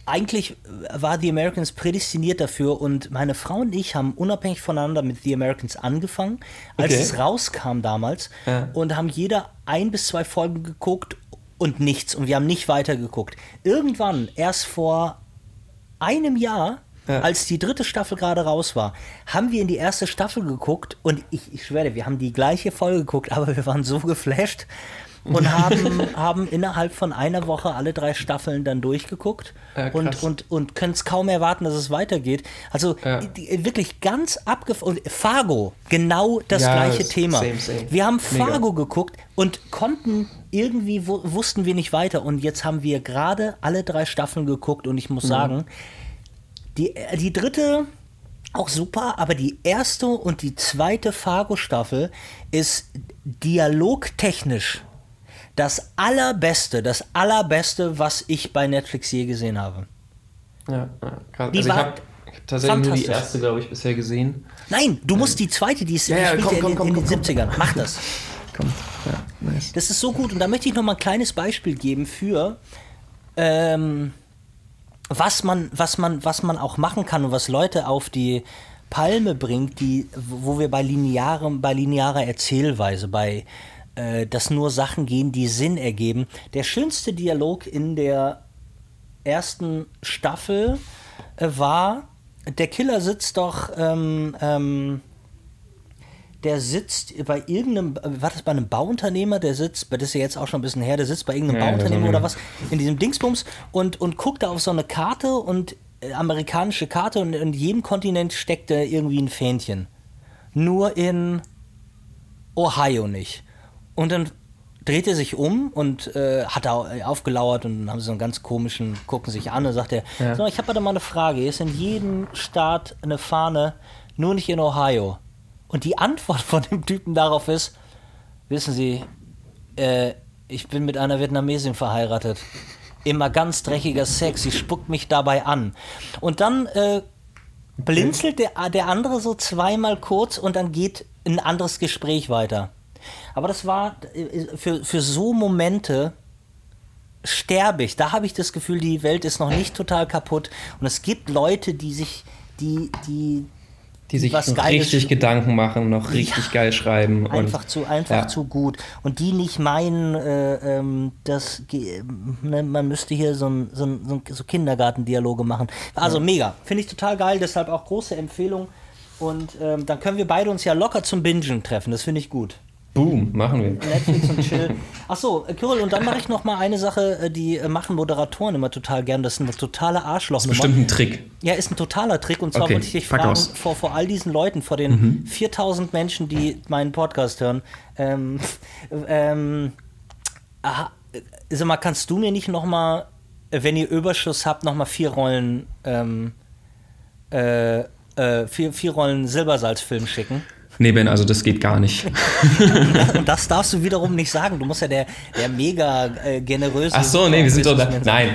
eigentlich war The Americans prädestiniert dafür und meine Frau und ich haben unabhängig voneinander mit The Americans angefangen, als Okay. es rauskam damals Ja. und haben jeder ein bis zwei Folgen geguckt und nichts und wir haben nicht weitergeguckt. Irgendwann, erst vor einem Jahr, Ja. als die dritte Staffel gerade raus war, haben wir in die erste Staffel geguckt und ich, ich schwöre, wir haben die gleiche Folge geguckt, [laughs] aber wir waren so geflasht und [laughs] haben, haben innerhalb von einer Woche alle drei Staffeln dann durchgeguckt Ja, und, und, und können es kaum erwarten, dass es weitergeht. Also Ja. wirklich ganz abgefahren. Und Fargo, genau das Ja, gleiche Thema. same, same. Wir haben Mega. Fargo geguckt und konnten irgendwie wu- wussten wir nicht weiter und jetzt haben wir gerade alle drei Staffeln geguckt und ich muss sagen, die, äh, die dritte auch super, aber die erste und die zweite Fargo-Staffel ist dialogtechnisch das allerbeste, das allerbeste, was ich bei Netflix je gesehen habe. Ja, ja krass. Die Also ich habe hab tatsächlich nur die erste, glaube ich, bisher gesehen. Nein, du musst die zweite, die ist Ja, ja, komm, komm, in, komm, in den komm, komm. 70ern. Mach das. [laughs] Kommt. Ja, nice. Das ist so gut. Und da möchte ich noch mal ein kleines Beispiel geben für, ähm, was, man, was, man, was man auch machen kann und was Leute auf die Palme bringt, die, wo wir bei, linearem, bei linearer Erzählweise, bei äh, dass nur Sachen gehen, die Sinn ergeben. Der schönste Dialog in der ersten Staffel äh, war, der Killer sitzt doch ähm, ähm, der sitzt bei irgendeinem, war das bei einem Bauunternehmer, der sitzt, das ist ja jetzt auch schon ein bisschen her, der sitzt bei irgendeinem Ja, Bauunternehmer so oder was, in diesem Dingsbums und, und guckt da auf so eine Karte und äh, amerikanische Karte und in jedem Kontinent steckt da irgendwie ein Fähnchen. Nur in Ohio nicht. Und dann dreht er sich um und äh, hat da aufgelauert und dann haben sie so einen ganz komischen, gucken sich an und sagt er, Ja. so, ich habe da mal eine Frage, hier ist in jedem Staat eine Fahne, nur nicht in Ohio. Und die Antwort von dem Typen darauf ist, wissen Sie, äh, ich bin mit einer Vietnamesin verheiratet. Immer ganz dreckiger Sex, sie spuckt mich dabei an. Und dann äh, blinzelt der, der andere so zweimal kurz und dann geht ein anderes Gespräch weiter. Aber das war äh, für, für so Momente sterbe ich. Da habe ich das Gefühl, die Welt ist noch nicht total kaputt. Und es gibt Leute, die sich, die, die Die sich richtig Gedanken machen, noch richtig geil schreiben. einfach und, zu einfach ja. zu gut und die nicht meinen, äh, ähm, dass ne, man müsste hier so, ein, so, ein, so, Kindergartendialoge machen. Also mega, finde ich total geil, deshalb auch große Empfehlung. Und ähm, dann können wir beide uns ja locker zum Bingen treffen. Das finde ich gut. Boom, machen wir. Netflix und chill. Achso, äh, Kirill, und dann mache ich noch mal eine Sache, äh, die äh, machen Moderatoren immer total gern. Das ist eine totale Arschlochnummer. Bestimmt ein Trick. Ja, ist ein totaler Trick. Und zwar Okay, wollte ich dich fragen. Mhm. vor, vor all diesen Leuten, vor den 4000 Menschen, die meinen Podcast hören, ähm, [laughs] ähm, aha, sag mal, kannst du mir nicht noch mal, wenn ihr Überschuss habt, noch mal vier Rollen, ähm, äh, äh, vier, vier Rollen Silbersalzfilm schicken? Nee, Ben, also das geht gar nicht. Und [laughs] das darfst du wiederum nicht sagen. Du musst ja der, der mega äh, generöse. Ach so, nee, wir sind doch da. Nein,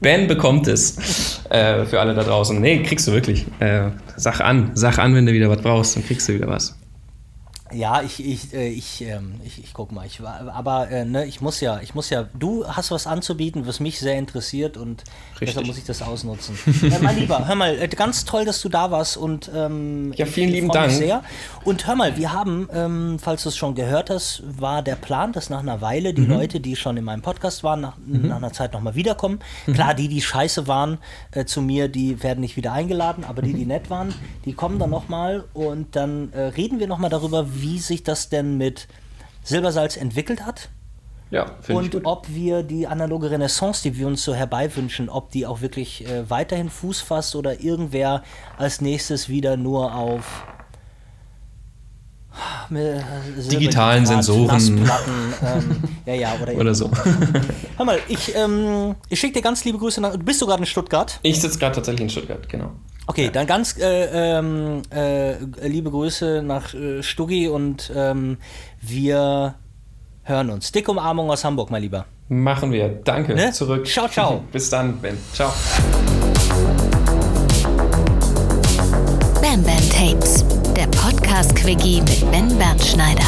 Ben bekommt es. Äh, für alle da draußen. Nee, kriegst du wirklich. Äh, sag an. Sag an, wenn du wieder was brauchst, dann kriegst du wieder was. Ja, ich, ich, äh, ich, ähm, ich, ich guck mal. Ich aber äh, ne, ich muss ja, ich muss ja. Du hast was anzubieten, was mich sehr interessiert und deshalb muss ich das ausnutzen. äh, mein Lieber, hör mal, äh, ganz toll, dass du da warst und ähm, Ja, vielen ich lieben Dank. Sehr. Und hör mal, wir haben, ähm, falls du es schon gehört hast, war der Plan, dass nach einer Weile Mhm. die Leute, die schon in meinem Podcast waren, nach, nach einer Zeit nochmal wiederkommen. Mhm. Klar, die, die scheiße waren äh, zu mir, die werden nicht wieder eingeladen, aber Mhm. die, die nett waren, die kommen dann nochmal und dann äh, reden wir nochmal darüber, wie sich das denn mit Silbersalz entwickelt hat. Ja, finde ich Und ob wir die analoge Renaissance, die wir uns so herbeiwünschen, ob die auch wirklich äh, weiterhin Fuß fasst oder irgendwer als nächstes wieder nur auf äh, Digitalen Sensoren. Ähm, [laughs] ja, ja, oder, Oder so. Hör mal, ich, ähm, ich schicke dir ganz liebe Grüße nach. Bist du gerade in Stuttgart? Ich sitze gerade tatsächlich in Stuttgart, genau. Okay, dann ganz äh, ähm, äh, liebe Grüße nach äh, Stuggi und ähm, wir hören uns. Dicke Umarmung aus Hamburg, mein Lieber. Machen wir. Danke. Ne? Zurück. Ciao, ciao. [laughs] Bis dann, Ben. Ciao. Bam Bam Tapes, der Podcast-Quickie mit Ben Bernschneider.